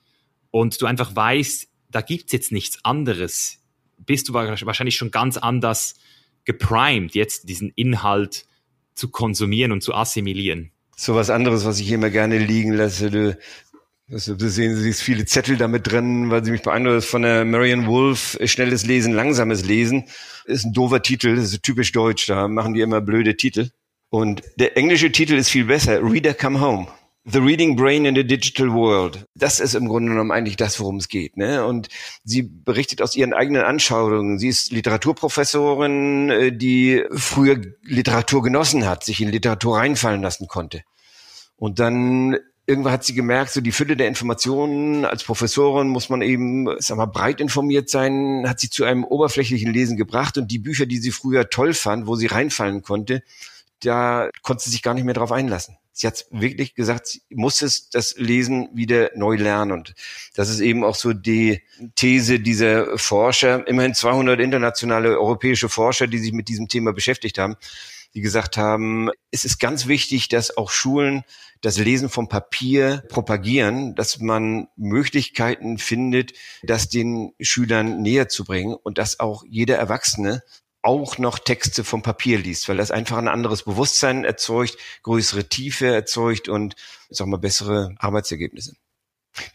[SPEAKER 1] und du einfach weißt, da gibt's jetzt nichts anderes, bist du wahrscheinlich schon ganz anders geprimed, jetzt diesen Inhalt zu konsumieren und zu assimilieren.
[SPEAKER 2] So was anderes, was ich immer gerne liegen lasse, Das, das sehen Sie viele Zettel damit drin, weil Sie mich beeindruckt von der Marian Wolf, schnelles Lesen, langsames Lesen. Ist ein doofer Titel, das ist typisch deutsch, da machen die immer blöde Titel. Und der englische Titel ist viel besser, Reader Come Home. The Reading Brain in the Digital World. Das ist im Grunde genommen eigentlich das, worum es geht. Ne? Und sie berichtet aus ihren eigenen Anschauungen. Sie ist Literaturprofessorin, äh, die früher Literatur genossen hat, sich in Literatur reinfallen lassen konnte. Und dann irgendwann hat sie gemerkt, so die Fülle der Informationen als Professorin muss man eben, sag mal, breit informiert sein, hat sie zu einem oberflächlichen Lesen gebracht und die Bücher, die sie früher toll fand, wo sie reinfallen konnte, da konnte sie sich gar nicht mehr drauf einlassen. Sie hat wirklich gesagt, sie muss es das Lesen wieder neu lernen. Und das ist eben auch so die These dieser Forscher, immerhin 200 internationale europäische Forscher, die sich mit diesem Thema beschäftigt haben, die gesagt haben, es ist ganz wichtig, dass auch Schulen das Lesen vom Papier propagieren, dass man Möglichkeiten findet, das den Schülern näher zu bringen und dass auch jeder Erwachsene auch noch Texte vom Papier liest, weil das einfach ein anderes Bewusstsein erzeugt, größere Tiefe erzeugt und, sag mal, bessere Arbeitsergebnisse.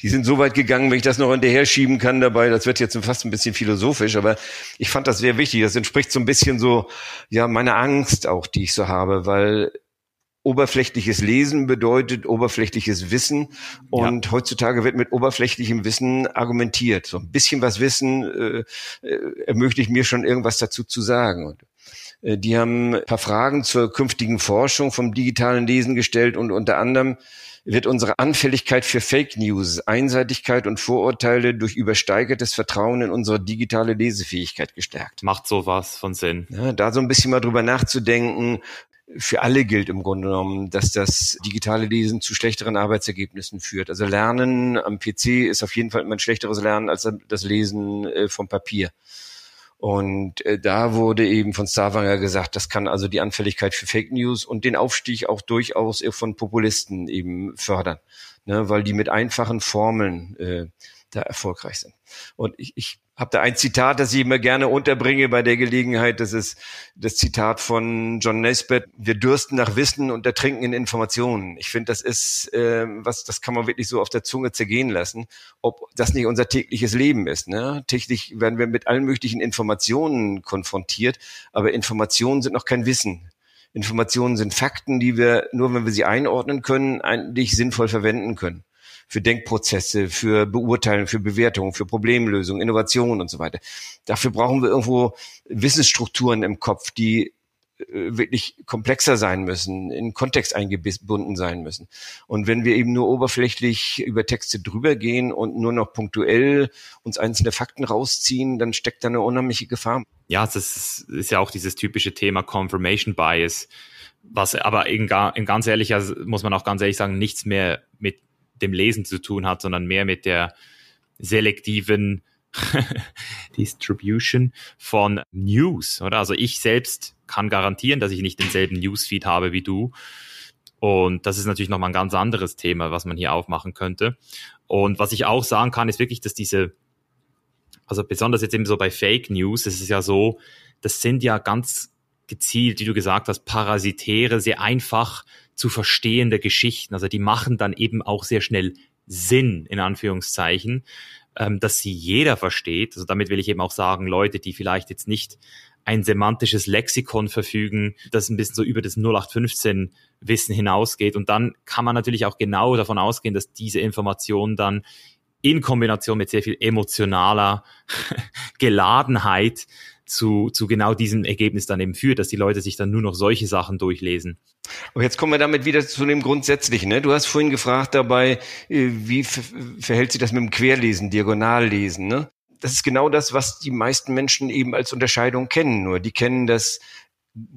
[SPEAKER 2] Die sind so weit gegangen, wenn ich das noch hinterher schieben kann dabei, das wird jetzt fast ein bisschen philosophisch, aber ich fand das sehr wichtig. Das entspricht so ein bisschen so, ja, meiner Angst auch, die ich so habe, weil oberflächliches Lesen bedeutet oberflächliches Wissen und ja. heutzutage wird mit oberflächlichem Wissen argumentiert. So ein bisschen was Wissen äh, äh, ermöglicht mir schon irgendwas dazu zu sagen. Und, äh, die haben ein paar Fragen zur künftigen Forschung vom digitalen Lesen gestellt und unter anderem wird unsere Anfälligkeit für Fake News, Einseitigkeit und Vorurteile durch übersteigertes Vertrauen in unsere digitale Lesefähigkeit gestärkt.
[SPEAKER 1] Macht sowas von Sinn.
[SPEAKER 2] Ja, da so ein bisschen mal drüber nachzudenken, für alle gilt im Grunde genommen, dass das digitale Lesen zu schlechteren Arbeitsergebnissen führt. Also Lernen am PC ist auf jeden Fall immer ein schlechteres Lernen als das Lesen äh, vom Papier. Und äh, da wurde eben von Starwanger gesagt, das kann also die Anfälligkeit für Fake News und den Aufstieg auch durchaus von Populisten eben fördern, ne, weil die mit einfachen Formeln äh, da erfolgreich sind. Und ich, ich habe da ein Zitat, das ich immer gerne unterbringe bei der Gelegenheit. Das ist das Zitat von John Nesbitt. Wir dürsten nach Wissen und ertrinken in Informationen. Ich finde, das ist äh, was, das kann man wirklich so auf der Zunge zergehen lassen, ob das nicht unser tägliches Leben ist. Ne? Täglich werden wir mit allen möglichen Informationen konfrontiert, aber Informationen sind noch kein Wissen. Informationen sind Fakten, die wir nur, wenn wir sie einordnen können, eigentlich sinnvoll verwenden können für Denkprozesse, für Beurteilung, für Bewertung, für Problemlösung, Innovation und so weiter. Dafür brauchen wir irgendwo Wissensstrukturen im Kopf, die äh, wirklich komplexer sein müssen, in Kontext eingebunden sein müssen. Und wenn wir eben nur oberflächlich über Texte drüber gehen und nur noch punktuell uns einzelne Fakten rausziehen, dann steckt da eine unheimliche Gefahr.
[SPEAKER 1] Ja, das ist, ja auch dieses typische Thema Confirmation Bias, was aber in, in ganz ehrlich, also muss man auch ganz ehrlich sagen, nichts mehr mit dem Lesen zu tun hat, sondern mehr mit der selektiven [LAUGHS] Distribution von News, oder? Also ich selbst kann garantieren, dass ich nicht denselben Newsfeed habe wie du. Und das ist natürlich nochmal ein ganz anderes Thema, was man hier aufmachen könnte. Und was ich auch sagen kann, ist wirklich, dass diese, also besonders jetzt eben so bei Fake News, es ist ja so, das sind ja ganz gezielt, wie du gesagt hast, parasitäre, sehr einfach zu verstehende Geschichten. Also die machen dann eben auch sehr schnell Sinn, in Anführungszeichen, ähm, dass sie jeder versteht. Also damit will ich eben auch sagen, Leute, die vielleicht jetzt nicht ein semantisches Lexikon verfügen, das ein bisschen so über das 0815 Wissen hinausgeht. Und dann kann man natürlich auch genau davon ausgehen, dass diese Information dann in Kombination mit sehr viel emotionaler [LAUGHS] Geladenheit zu, zu genau diesem Ergebnis dann eben führt, dass die Leute sich dann nur noch solche Sachen durchlesen.
[SPEAKER 2] Aber jetzt kommen wir damit wieder zu dem Grundsätzlichen. Ne? Du hast vorhin gefragt dabei, äh, wie verhält sich das mit dem Querlesen, Diagonallesen? Ne? Das ist genau das, was die meisten Menschen eben als Unterscheidung kennen. Nur die kennen das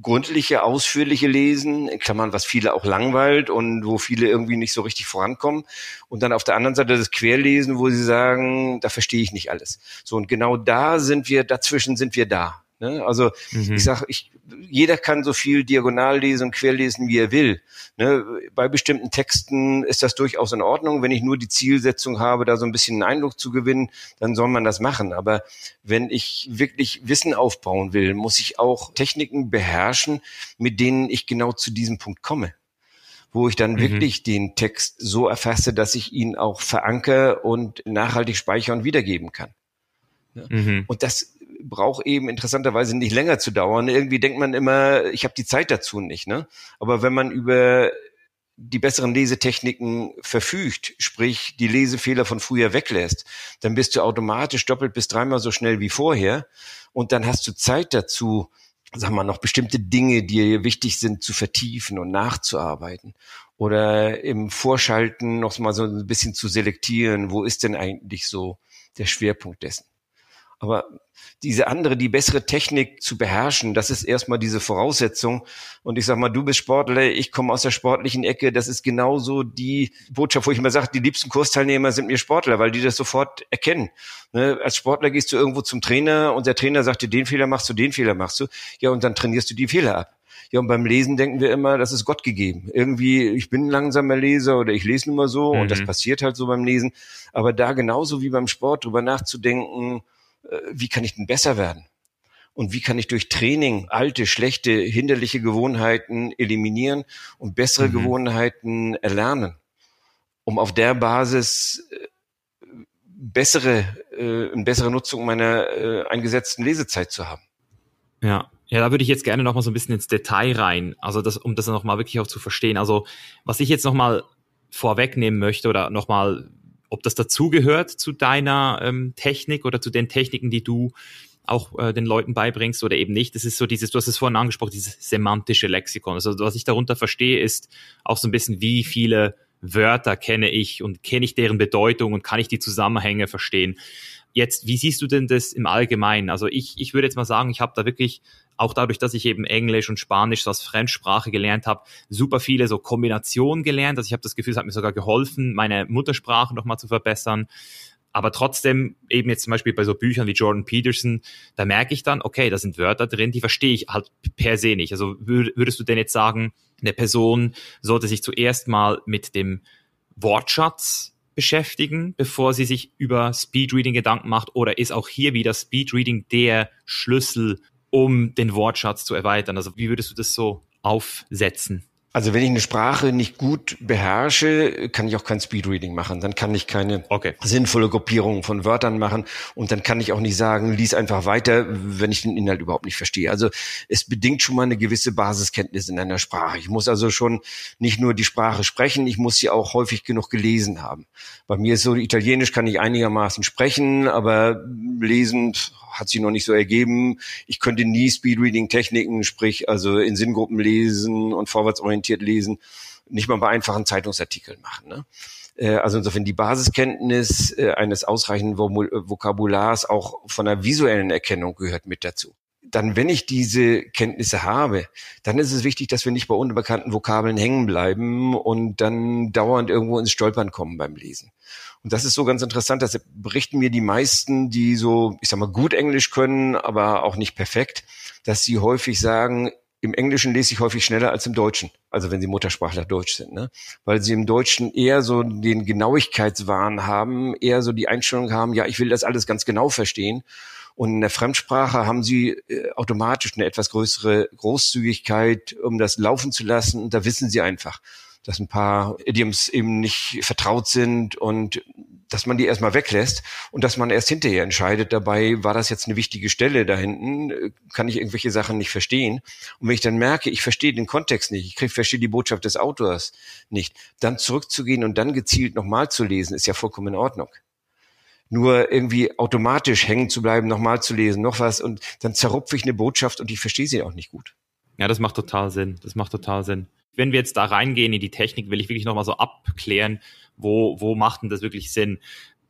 [SPEAKER 2] gründliche, ausführliche Lesen, in Klammern, was viele auch langweilt und wo viele irgendwie nicht so richtig vorankommen. Und dann auf der anderen Seite das Querlesen, wo sie sagen, da verstehe ich nicht alles. So, und genau da sind wir, dazwischen sind wir da. Ne? Also mhm. ich sage, ich, jeder kann so viel diagonal lesen und querlesen, wie er will. Ne? Bei bestimmten Texten ist das durchaus in Ordnung. Wenn ich nur die Zielsetzung habe, da so ein bisschen einen Eindruck zu gewinnen, dann soll man das machen. Aber wenn ich wirklich Wissen aufbauen will, muss ich auch Techniken beherrschen, mit denen ich genau zu diesem Punkt komme. wo ich dann mhm. wirklich den Text so erfasse, dass ich ihn auch veranker und nachhaltig speichern und wiedergeben kann. Ja? Mhm. Und das braucht eben interessanterweise nicht länger zu dauern. Irgendwie denkt man immer, ich habe die Zeit dazu nicht. Ne? Aber wenn man über die besseren Lesetechniken verfügt, sprich die Lesefehler von früher weglässt, dann bist du automatisch doppelt bis dreimal so schnell wie vorher und dann hast du Zeit dazu, sagen wir noch bestimmte Dinge, die dir wichtig sind, zu vertiefen und nachzuarbeiten oder im Vorschalten noch mal so ein bisschen zu selektieren, wo ist denn eigentlich so der Schwerpunkt dessen. Aber diese andere, die bessere Technik zu beherrschen, das ist erstmal diese Voraussetzung. Und ich sag mal, du bist Sportler, ich komme aus der sportlichen Ecke. Das ist genauso die Botschaft, wo ich immer sage, die liebsten Kursteilnehmer sind mir Sportler, weil die das sofort erkennen. Ne? Als Sportler gehst du irgendwo zum Trainer und der Trainer sagt dir, den Fehler machst du, den Fehler machst du. Ja, und dann trainierst du die Fehler ab. Ja, und beim Lesen denken wir immer, das ist Gott gegeben. Irgendwie, ich bin ein langsamer Leser oder ich lese nun mal so mhm. und das mhm. passiert halt so beim Lesen. Aber da genauso wie beim Sport drüber nachzudenken, wie kann ich denn besser werden? Und wie kann ich durch Training alte, schlechte, hinderliche Gewohnheiten eliminieren und bessere mhm. Gewohnheiten erlernen, um auf der Basis äh, bessere, äh, eine bessere Nutzung meiner äh, eingesetzten Lesezeit zu haben.
[SPEAKER 1] Ja, ja, da würde ich jetzt gerne noch mal so ein bisschen ins Detail rein, also das, um das noch mal wirklich auch zu verstehen. Also was ich jetzt noch mal vorwegnehmen möchte oder noch mal ob das dazugehört zu deiner ähm, Technik oder zu den Techniken, die du auch äh, den Leuten beibringst oder eben nicht. Das ist so dieses, du hast es vorhin angesprochen, dieses semantische Lexikon. Also was ich darunter verstehe, ist auch so ein bisschen, wie viele Wörter kenne ich und kenne ich deren Bedeutung und kann ich die Zusammenhänge verstehen. Jetzt, wie siehst du denn das im Allgemeinen? Also ich, ich würde jetzt mal sagen, ich habe da wirklich auch dadurch, dass ich eben Englisch und Spanisch so als Fremdsprache gelernt habe, super viele so Kombinationen gelernt. Also ich habe das Gefühl, es hat mir sogar geholfen, meine Muttersprache nochmal zu verbessern. Aber trotzdem, eben jetzt zum Beispiel bei so Büchern wie Jordan Peterson, da merke ich dann, okay, da sind Wörter drin, die verstehe ich halt per se nicht. Also würdest du denn jetzt sagen, eine Person sollte sich zuerst mal mit dem Wortschatz beschäftigen, bevor sie sich über Speedreading Gedanken macht? Oder ist auch hier wieder Speedreading der Schlüssel um den Wortschatz zu erweitern? Also wie würdest du das so aufsetzen?
[SPEAKER 2] Also wenn ich eine Sprache nicht gut beherrsche, kann ich auch kein Speedreading machen. Dann kann ich keine okay. sinnvolle Gruppierung von Wörtern machen und dann kann ich auch nicht sagen, lies einfach weiter, wenn ich den Inhalt überhaupt nicht verstehe. Also es bedingt schon mal eine gewisse Basiskenntnis in einer Sprache. Ich muss also schon nicht nur die Sprache sprechen, ich muss sie auch häufig genug gelesen haben. Bei mir ist so, Italienisch kann ich einigermaßen sprechen, aber lesen hat sich noch nicht so ergeben. Ich könnte nie Speedreading-Techniken, sprich also in Sinngruppen lesen und vorwärtsorientiert lesen, nicht mal bei einfachen Zeitungsartikeln machen. Ne? Äh, also insofern die Basiskenntnis äh, eines ausreichenden Vokabulars auch von der visuellen Erkennung gehört mit dazu. Dann, wenn ich diese Kenntnisse habe, dann ist es wichtig, dass wir nicht bei unbekannten Vokabeln hängen bleiben und dann dauernd irgendwo ins Stolpern kommen beim Lesen. Und das ist so ganz interessant, dass berichten mir die meisten, die so, ich sag mal, gut Englisch können, aber auch nicht perfekt, dass sie häufig sagen, im Englischen lese ich häufig schneller als im Deutschen, also wenn sie Muttersprachler Deutsch sind, ne? weil sie im Deutschen eher so den Genauigkeitswahn haben, eher so die Einstellung haben, ja, ich will das alles ganz genau verstehen. Und in der Fremdsprache haben sie äh, automatisch eine etwas größere Großzügigkeit, um das laufen zu lassen. Und da wissen sie einfach, dass ein paar Idioms eben nicht vertraut sind und dass man die erstmal weglässt und dass man erst hinterher entscheidet, dabei war das jetzt eine wichtige Stelle da hinten, kann ich irgendwelche Sachen nicht verstehen. Und wenn ich dann merke, ich verstehe den Kontext nicht, ich verstehe die Botschaft des Autors nicht, dann zurückzugehen und dann gezielt nochmal zu lesen, ist ja vollkommen in Ordnung. Nur irgendwie automatisch hängen zu bleiben, nochmal zu lesen, noch was und dann zerrupfe ich eine Botschaft und ich verstehe sie auch nicht gut.
[SPEAKER 1] Ja, das macht total Sinn. Das macht total Sinn wenn wir jetzt da reingehen in die Technik, will ich wirklich nochmal so abklären, wo, wo macht denn das wirklich Sinn?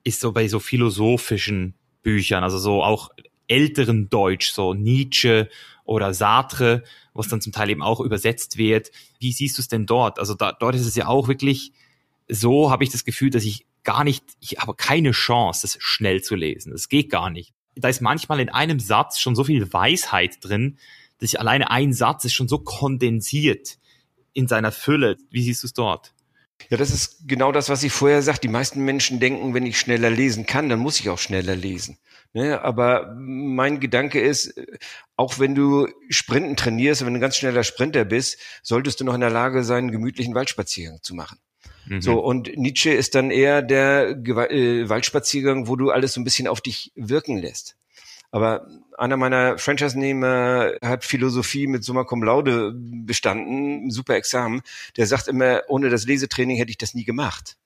[SPEAKER 1] Ist so bei so philosophischen Büchern, also so auch älteren Deutsch, so Nietzsche oder Sartre, was dann zum Teil eben auch übersetzt wird. Wie siehst du es denn dort? Also da, dort ist es ja auch wirklich so, habe ich das Gefühl, dass ich gar nicht, ich habe keine Chance, das schnell zu lesen. Das geht gar nicht. Da ist manchmal in einem Satz schon so viel Weisheit drin, dass ich alleine ein Satz ist schon so kondensiert in seiner Fülle. Wie siehst du es dort?
[SPEAKER 2] Ja, das ist genau das, was ich vorher sagte. Die meisten Menschen denken, wenn ich schneller lesen kann, dann muss ich auch schneller lesen. Ne? Aber mein Gedanke ist, auch wenn du Sprinten trainierst, wenn du ein ganz schneller Sprinter bist, solltest du noch in der Lage sein, einen gemütlichen Waldspaziergang zu machen. Mhm. So, und Nietzsche ist dann eher der äh, Waldspaziergang, wo du alles so ein bisschen auf dich wirken lässt. Aber einer meiner Franchise-Nehmer hat Philosophie mit Summa Cum Laude bestanden, super Examen. Der sagt immer, ohne das Lesetraining hätte ich das nie gemacht.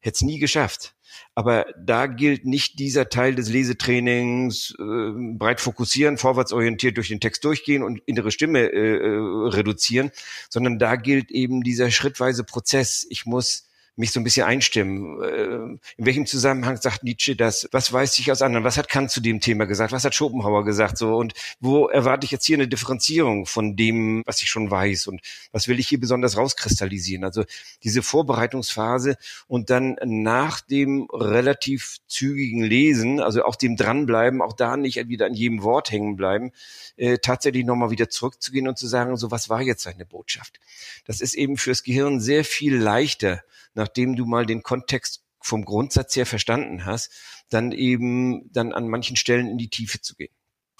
[SPEAKER 2] Hätte es nie geschafft. Aber da gilt nicht dieser Teil des Lesetrainings, äh, breit fokussieren, vorwärtsorientiert durch den Text durchgehen und innere Stimme äh, äh reduzieren, sondern da gilt eben dieser schrittweise Prozess. Ich muss mich so ein bisschen einstimmen. Äh, in welchem Zusammenhang sagt Nietzsche das? Was weiß ich aus anderen? Was hat Kant zu dem Thema gesagt? Was hat Schopenhauer gesagt? So und wo erwarte ich jetzt hier eine Differenzierung von dem, was ich schon weiß? Und was will ich hier besonders rauskristallisieren? Also diese Vorbereitungsphase und dann nach dem relativ zügigen Lesen, also auch dem dranbleiben, auch da nicht wieder an jedem Wort hängen bleiben, äh, tatsächlich nochmal wieder zurückzugehen und zu sagen, so was war jetzt seine Botschaft? Das ist eben fürs Gehirn sehr viel leichter, nachdem du mal den Kontext vom Grundsatz her verstanden hast, dann eben dann an manchen Stellen in die Tiefe zu gehen.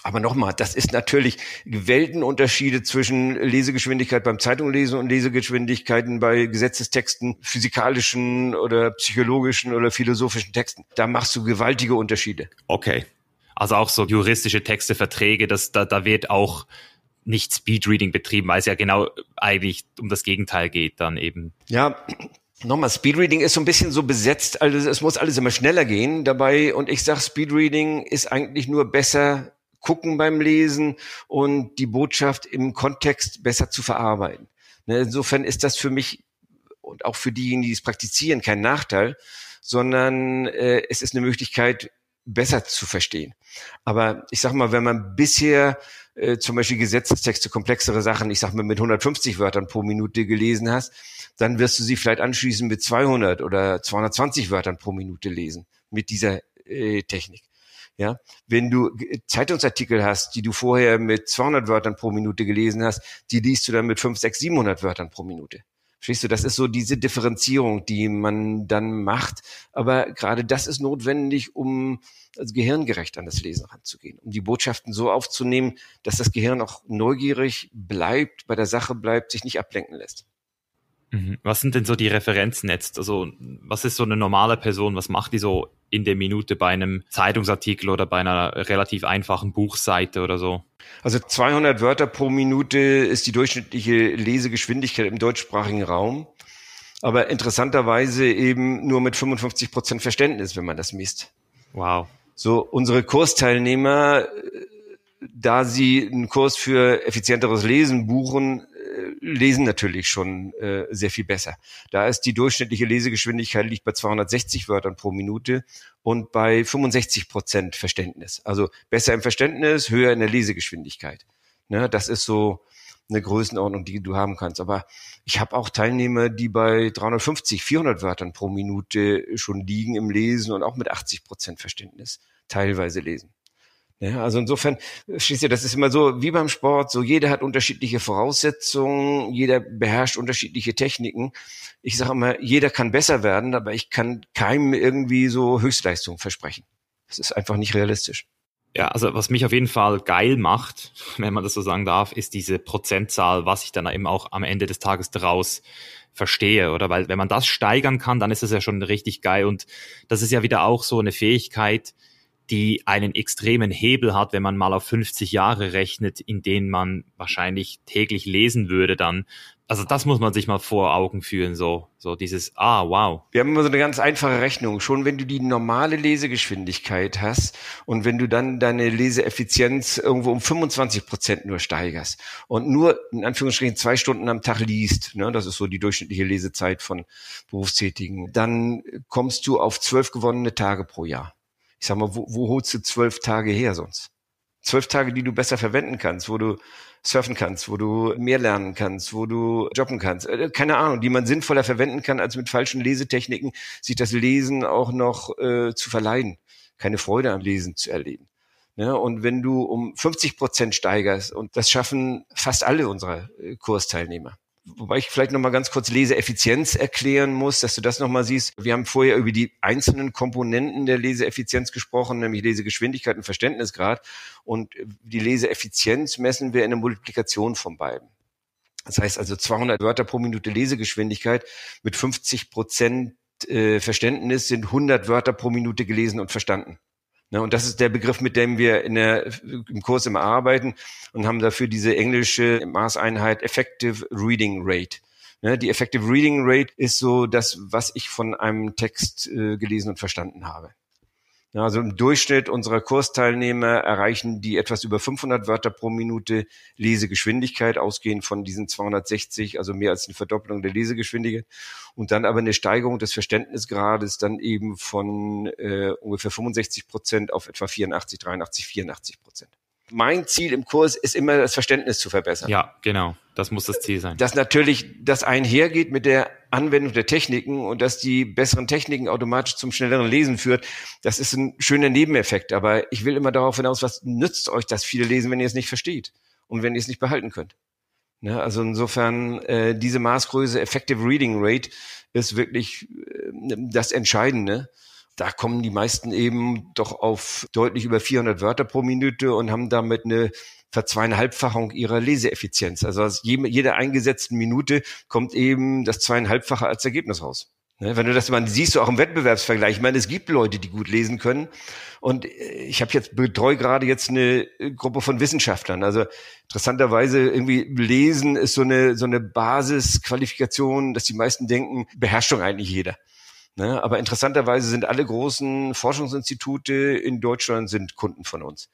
[SPEAKER 2] Aber nochmal, das ist natürlich Weltenunterschiede zwischen Lesegeschwindigkeit beim Zeitunglesen und Lesegeschwindigkeiten bei Gesetzestexten, physikalischen oder psychologischen oder philosophischen Texten. Da machst du gewaltige Unterschiede.
[SPEAKER 1] Okay. Also auch so juristische Texte, Verträge, das, da, da wird auch nicht Speedreading betrieben, weil es ja genau eigentlich um das Gegenteil geht dann eben.
[SPEAKER 2] Ja, Nochmal, Speedreading ist so ein bisschen so besetzt, also es muss alles immer schneller gehen dabei. Und ich sag, Speedreading ist eigentlich nur besser gucken beim Lesen und die Botschaft im Kontext besser zu verarbeiten. Ne, insofern ist das für mich und auch für diejenigen, die es praktizieren, kein Nachteil, sondern äh, es ist eine Möglichkeit, besser zu verstehen. Aber ich sag mal, wenn man bisher äh, zum Beispiel Gesetzestexte, komplexere Sachen, ich sag mal mit 150 Wörtern pro Minute gelesen hast, dann wirst du sie vielleicht anschließend mit 200 oder 220 Wörtern pro Minute lesen mit dieser äh, Technik. Ja, wenn du Zeitungsartikel hast, die du vorher mit 200 Wörtern pro Minute gelesen hast, die liest du dann mit 5, 6, 700 Wörtern pro Minute. Verstehst du, das ist so diese Differenzierung, die man dann macht. Aber gerade das ist notwendig, um also gehirngerecht an das Lesen ranzugehen, um die Botschaften so aufzunehmen, dass das Gehirn auch neugierig bleibt, bei der Sache bleibt, sich nicht ablenken lässt.
[SPEAKER 1] Mhm. Was sind denn so die Referenzen jetzt? Also, was ist so eine normale Person? Was macht die so in der Minute bei einem Zeitungsartikel oder bei einer relativ einfachen Buchseite oder so?
[SPEAKER 2] Also 200 Wörter pro Minute ist die durchschnittliche Lesegeschwindigkeit im deutschsprachigen Raum. Aber interessanterweise eben nur mit 55 Prozent Verständnis, wenn man das misst.
[SPEAKER 1] Wow.
[SPEAKER 2] So, unsere Kursteilnehmer, da sie einen Kurs für effizienteres Lesen buchen, lesen natürlich schon äh, sehr viel besser. Da ist die durchschnittliche Lesegeschwindigkeit liegt bei 260 Wörtern pro Minute und bei 65 Prozent Verständnis. Also besser im Verständnis, höher in der Lesegeschwindigkeit. Ne, das ist so eine Größenordnung, die du haben kannst. Aber ich habe auch Teilnehmer, die bei 350, 400 Wörtern pro Minute schon liegen im Lesen und auch mit 80 Prozent Verständnis teilweise lesen. Ja, also insofern, schließt ihr, das ist immer so wie beim Sport, so jeder hat unterschiedliche Voraussetzungen, jeder beherrscht unterschiedliche Techniken. Ich sage immer, jeder kann besser werden, aber ich kann keinem irgendwie so Höchstleistung versprechen. Das ist einfach nicht realistisch.
[SPEAKER 1] Ja, also was mich auf jeden Fall geil macht, [LAUGHS] wenn man das so sagen darf, ist diese Prozentzahl, was ich dann eben auch am Ende des Tages daraus verstehe, oder? Weil wenn man das steigern kann, dann ist es ja schon richtig geil. Und das ist ja wieder auch so eine Fähigkeit, die einen extremen Hebel hat, wenn man mal auf 50 Jahre rechnet, in denen man wahrscheinlich täglich lesen würde dann. Also das muss man sich mal vor Augen führen, so, so dieses, ah, wow.
[SPEAKER 2] Wir haben immer so eine ganz einfache Rechnung. Schon wenn du die normale Lesegeschwindigkeit hast und wenn du dann deine Leseeffizienz irgendwo um 25 Prozent nur steigerst und nur in Anführungsstrichen zwei Stunden am Tag liest, ne, das ist so die durchschnittliche Lesezeit von Berufstätigen, dann kommst du auf zwölf gewonnene Tage pro Jahr ich sag mal, wo, wo holst du zwölf Tage her sonst? Zwölf Tage, die du besser verwenden kannst, wo du surfen kannst, wo du mehr lernen kannst, wo du jobben kannst. Äh, keine Ahnung, die man sinnvoller verwenden kann, als mit falschen Lesetechniken sich das Lesen auch noch äh, zu verleiden, keine Freude am Lesen zu erleben. Ja, und wenn du um 50 Prozent steigerst, und das schaffen fast alle unserer äh, Kursteilnehmer, wobei ich vielleicht noch mal ganz kurz Leseeffizienz erklären muss, dass du das noch mal siehst. Wir haben vorher über die einzelnen Komponenten der Leseeffizienz gesprochen, nämlich Lesegeschwindigkeit und Verständnisgrad. Und die Leseeffizienz messen wir in der Multiplikation von beiden. Das heißt also 200 Wörter pro Minute Lesegeschwindigkeit mit 50 Prozent äh, Verständnis sind 100 Wörter pro Minute gelesen und verstanden. Ne, und das ist der Begriff, mit dem wir in der, im Kurs immer arbeiten und haben dafür diese englische Maßeinheit Effective Reading Rate. Ne, die Effective Reading Rate ist so das, was ich von einem Text äh, gelesen und verstanden habe. Ja, also im Durchschnitt unserer Kursteilnehmer erreichen die etwas über 500 Wörter pro Minute Lesegeschwindigkeit, ausgehend von diesen 260, also mehr als eine Verdopplung der Lesegeschwindigkeit. Und dann aber eine Steigerung des Verständnisgrades dann eben von äh, ungefähr 65 Prozent auf etwa 84, 83, 84 Prozent mein Ziel im Kurs ist immer, das Verständnis zu verbessern.
[SPEAKER 1] Ja, genau. Das muss das Ziel sein.
[SPEAKER 2] Dass natürlich das einhergeht mit der Anwendung der Techniken und dass die besseren Techniken automatisch zum schnelleren Lesen führt, das ist ein schöner Nebeneffekt. Aber ich will immer darauf hinaus, was nützt euch das viele Lesen, wenn ihr es nicht versteht und wenn ihr es nicht behalten könnt. Ne? Also insofern, äh, diese Maßgröße Effective Reading Rate ist wirklich äh, das Entscheidende da kommen die meisten eben doch auf deutlich über 400 Wörter pro Minute und haben damit eine Verzweieinhalbfachung ihrer Leseeffizienz. Also aus jeder eingesetzten Minute kommt eben das zweieinhalbfache als Ergebnis raus. Ne, wenn du das mal siehst, du auch im Wettbewerbsvergleich, ich meine, es gibt Leute, die gut lesen können. Und äh, ich habe jetzt betreue gerade jetzt eine Gruppe von Wissenschaftlern. Also interessanterweise irgendwie lesen ist so eine so eine Basisqualifikation, dass die meisten denken, Beherrschung eigentlich jeder. Ne? Aber interessanterweise sind alle großen Forschungsinstitute in Deutschland sind Kunden von uns.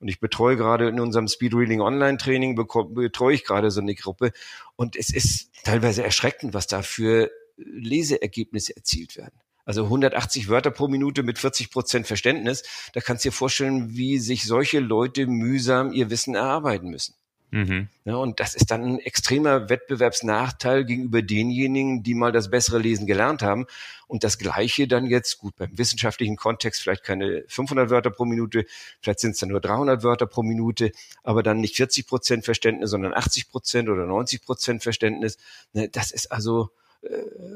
[SPEAKER 2] Und ich betreue gerade in unserem Speed Reading Online Training, betreue ich gerade so eine Gruppe. Und es ist teilweise erschreckend, was da für Leseergebnisse erzielt werden. Also 180 Wörter pro Minute mit 40 Prozent Verständnis. Da kannst du dir vorstellen, wie sich solche Leute mühsam ihr Wissen erarbeiten müssen. Mhm. Ja, und das ist dann ein extremer Wettbewerbsnachteil gegenüber denjenigen, die mal das bessere Lesen gelernt haben. Und das Gleiche dann jetzt, gut, beim wissenschaftlichen Kontext vielleicht keine 500 Wörter pro Minute, vielleicht sind es dann nur 300 Wörter pro Minute, aber dann nicht 40 Prozent Verständnis, sondern 80 Prozent oder 90 Prozent Verständnis. Ne, das ist also äh,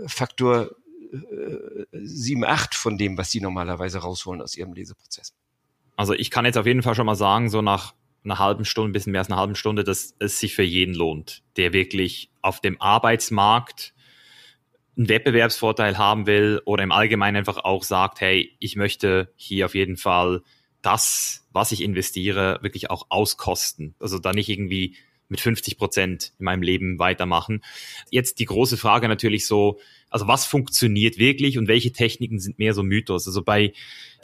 [SPEAKER 2] Faktor äh, 7, 8 von dem, was sie normalerweise rausholen aus ihrem Leseprozess.
[SPEAKER 1] Also ich kann jetzt auf jeden Fall schon mal sagen, so nach einer halben Stunde, ein bisschen mehr als einer halben Stunde, dass es sich für jeden lohnt, der wirklich auf dem Arbeitsmarkt einen Wettbewerbsvorteil haben will oder im Allgemeinen einfach auch sagt, hey, ich möchte hier auf jeden Fall das, was ich investiere, wirklich auch auskosten. Also da nicht irgendwie mit 50 Prozent in meinem Leben weitermachen. Jetzt die große Frage natürlich so, also was funktioniert wirklich und welche Techniken sind mehr so Mythos? Also bei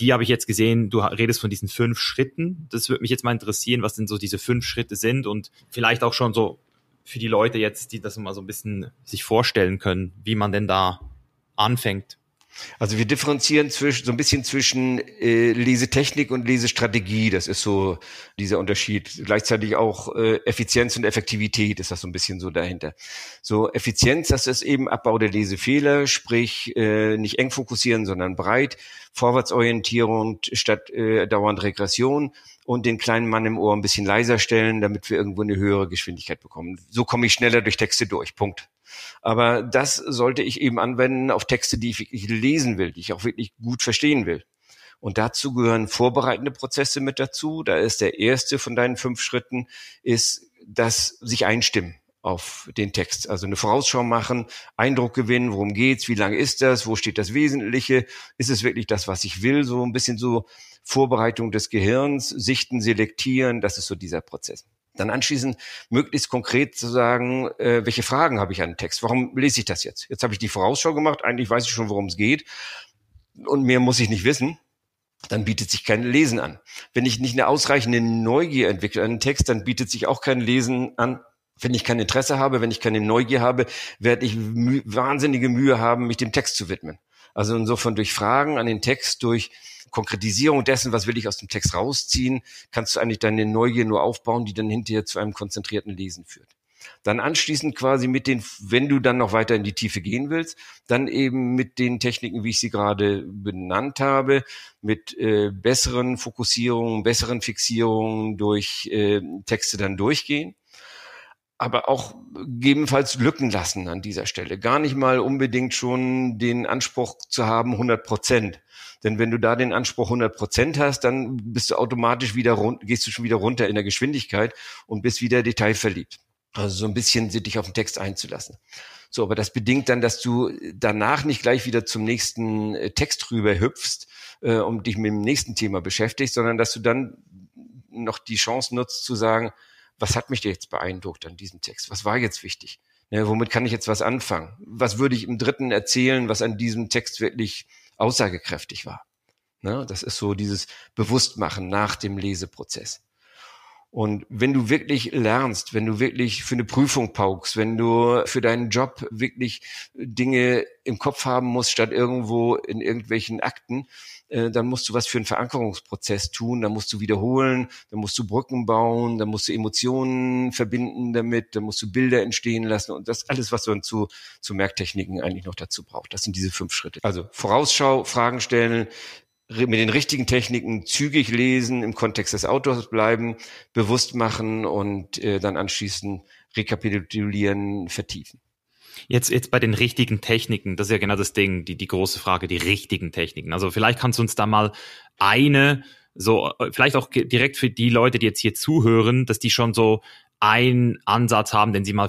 [SPEAKER 1] die habe ich jetzt gesehen, du redest von diesen fünf Schritten. Das würde mich jetzt mal interessieren, was denn so diese fünf Schritte sind und vielleicht auch schon so für die Leute jetzt, die das mal so ein bisschen sich vorstellen können, wie man denn da anfängt.
[SPEAKER 2] Also wir differenzieren zwischen, so ein bisschen zwischen äh, Lesetechnik und Lesestrategie. Das ist so dieser Unterschied. Gleichzeitig auch äh, Effizienz und Effektivität ist das so ein bisschen so dahinter. So Effizienz, das ist eben Abbau der Lesefehler, sprich äh, nicht eng fokussieren, sondern breit, Vorwärtsorientierung statt äh, dauernd Regression und den kleinen Mann im Ohr ein bisschen leiser stellen, damit wir irgendwo eine höhere Geschwindigkeit bekommen. So komme ich schneller durch Texte durch. Punkt. Aber das sollte ich eben anwenden auf Texte, die ich wirklich lesen will, die ich auch wirklich gut verstehen will. Und dazu gehören vorbereitende Prozesse mit dazu. Da ist der erste von deinen fünf Schritten, ist das sich einstimmen auf den Text. Also eine Vorausschau machen, Eindruck gewinnen, worum geht's, wie lange ist das, wo steht das Wesentliche, ist es wirklich das, was ich will, so ein bisschen so Vorbereitung des Gehirns, Sichten, Selektieren, das ist so dieser Prozess. Dann anschließend möglichst konkret zu sagen, äh, welche Fragen habe ich an den Text? Warum lese ich das jetzt? Jetzt habe ich die Vorausschau gemacht, eigentlich weiß ich schon, worum es geht und mehr muss ich nicht wissen. Dann bietet sich kein Lesen an. Wenn ich nicht eine ausreichende Neugier entwickle an den Text, dann bietet sich auch kein Lesen an. Wenn ich kein Interesse habe, wenn ich keine Neugier habe, werde ich wahnsinnige Mühe haben, mich dem Text zu widmen. Also insofern durch Fragen an den Text, durch Konkretisierung dessen, was will ich aus dem Text rausziehen, kannst du eigentlich deine Neugier nur aufbauen, die dann hinterher zu einem konzentrierten Lesen führt. Dann anschließend quasi mit den, wenn du dann noch weiter in die Tiefe gehen willst, dann eben mit den Techniken, wie ich sie gerade benannt habe, mit äh, besseren Fokussierungen, besseren Fixierungen durch äh, Texte dann durchgehen. aber auch gegebenenfalls Lücken lassen an dieser Stelle. Gar nicht mal unbedingt schon den Anspruch zu haben, 100 Prozent. Denn wenn du da den Anspruch 100 Prozent hast, dann bist du automatisch wieder rund, gehst du schon wieder runter in der Geschwindigkeit und bist wieder detailverliebt. Also so ein bisschen dich auf den Text einzulassen. So, aber das bedingt dann, dass du danach nicht gleich wieder zum nächsten äh, Text rüber hüpfst äh, und dich mit dem nächsten Thema beschäftigst, sondern dass du dann noch die Chance nutzt zu sagen, was hat mich jetzt beeindruckt an diesem Text? Was war jetzt wichtig? Ne, womit kann ich jetzt was anfangen? Was würde ich im dritten erzählen, was an diesem Text wirklich aussagekräftig war? Ne, das ist so dieses Bewusstmachen nach dem Leseprozess. Und wenn du wirklich lernst, wenn du wirklich für eine Prüfung paukst, wenn du für deinen Job wirklich Dinge im Kopf haben musst, statt irgendwo in irgendwelchen Akten, äh, dann musst du was für einen Verankerungsprozess tun, dann musst du wiederholen, dann musst du Brücken bauen, dann musst du Emotionen verbinden damit, dann musst du Bilder entstehen lassen und das alles, was man zu, zu Merktechniken eigentlich noch dazu braucht. Das sind diese fünf Schritte. Also Vorausschau, Fragen stellen, mit den richtigen Techniken zügig lesen, im Kontext des Autors bleiben, bewusst machen und äh, dann anschließend rekapitulieren, vertiefen.
[SPEAKER 1] Jetzt, jetzt bei den richtigen Techniken, das ist ja genau das Ding, die, die große Frage, die richtigen Techniken. Also vielleicht kannst du uns da mal eine, so, äh, vielleicht auch direkt für die Leute, die jetzt hier zuhören, dass die schon so einen Ansatz haben, den Sie mal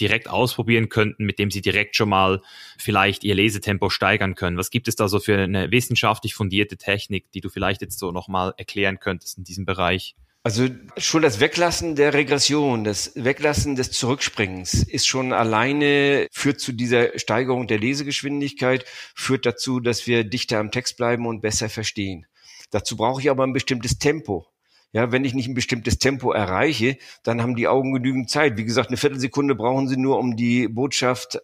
[SPEAKER 1] direkt ausprobieren könnten, mit dem Sie direkt schon mal vielleicht Ihr Lesetempo steigern können? Was gibt es da so für eine wissenschaftlich fundierte Technik, die du vielleicht jetzt so nochmal erklären könntest in diesem Bereich?
[SPEAKER 2] Also schon das Weglassen der Regression, das Weglassen des Zurückspringens ist schon alleine führt zu dieser Steigerung der Lesegeschwindigkeit, führt dazu, dass wir dichter am Text bleiben und besser verstehen. Dazu brauche ich aber ein bestimmtes Tempo. Ja, wenn ich nicht ein bestimmtes Tempo erreiche, dann haben die Augen genügend Zeit. Wie gesagt, eine Viertelsekunde brauchen sie nur, um die Botschaft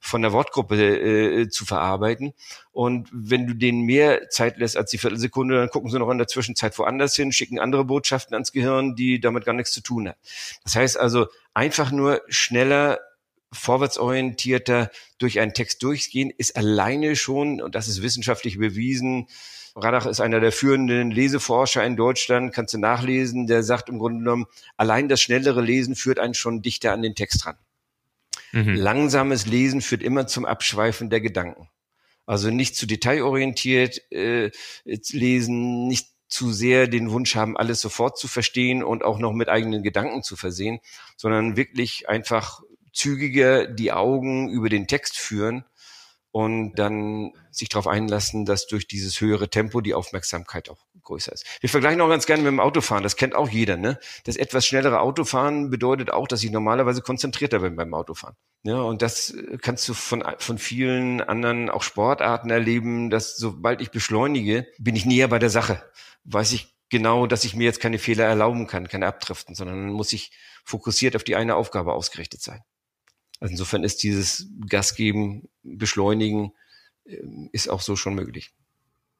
[SPEAKER 2] von der Wortgruppe äh, zu verarbeiten. Und wenn du denen mehr Zeit lässt als die Viertelsekunde, dann gucken sie noch in der Zwischenzeit woanders hin, schicken andere Botschaften ans Gehirn, die damit gar nichts zu tun haben. Das heißt also, einfach nur schneller vorwärtsorientierter durch einen Text durchgehen, ist alleine schon, und das ist wissenschaftlich bewiesen, Radach ist einer der führenden Leseforscher in Deutschland, kannst du nachlesen, der sagt im Grunde genommen, allein das schnellere Lesen führt einen schon dichter an den Text ran. Mhm. Langsames Lesen führt immer zum Abschweifen der Gedanken. Also nicht zu detailorientiert äh, lesen, nicht zu sehr den Wunsch haben, alles sofort zu verstehen und auch noch mit eigenen Gedanken zu versehen, sondern wirklich einfach zügiger die Augen über den Text führen und dann sich darauf einlassen, dass durch dieses höhere Tempo die Aufmerksamkeit auch größer ist. Wir vergleichen auch ganz gerne mit dem Autofahren, das kennt auch jeder. Ne? Das etwas schnellere Autofahren bedeutet auch, dass ich normalerweise konzentrierter bin beim Autofahren. Ja, und das kannst du von, von vielen anderen auch Sportarten erleben, dass sobald ich beschleunige, bin ich näher bei der Sache. Weiß ich genau, dass ich mir jetzt keine Fehler erlauben kann, keine abdriften, sondern muss ich fokussiert auf die eine Aufgabe ausgerichtet sein. Also insofern ist dieses Gas geben, beschleunigen, ähm, ist auch so schon möglich.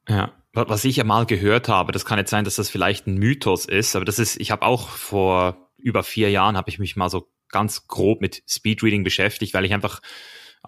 [SPEAKER 1] Ja, was ich ja mal gehört habe, das kann jetzt sein, dass das vielleicht ein Mythos ist, aber das ist, ich habe auch vor über vier Jahren habe ich mich mal so ganz grob mit Speedreading beschäftigt, weil ich einfach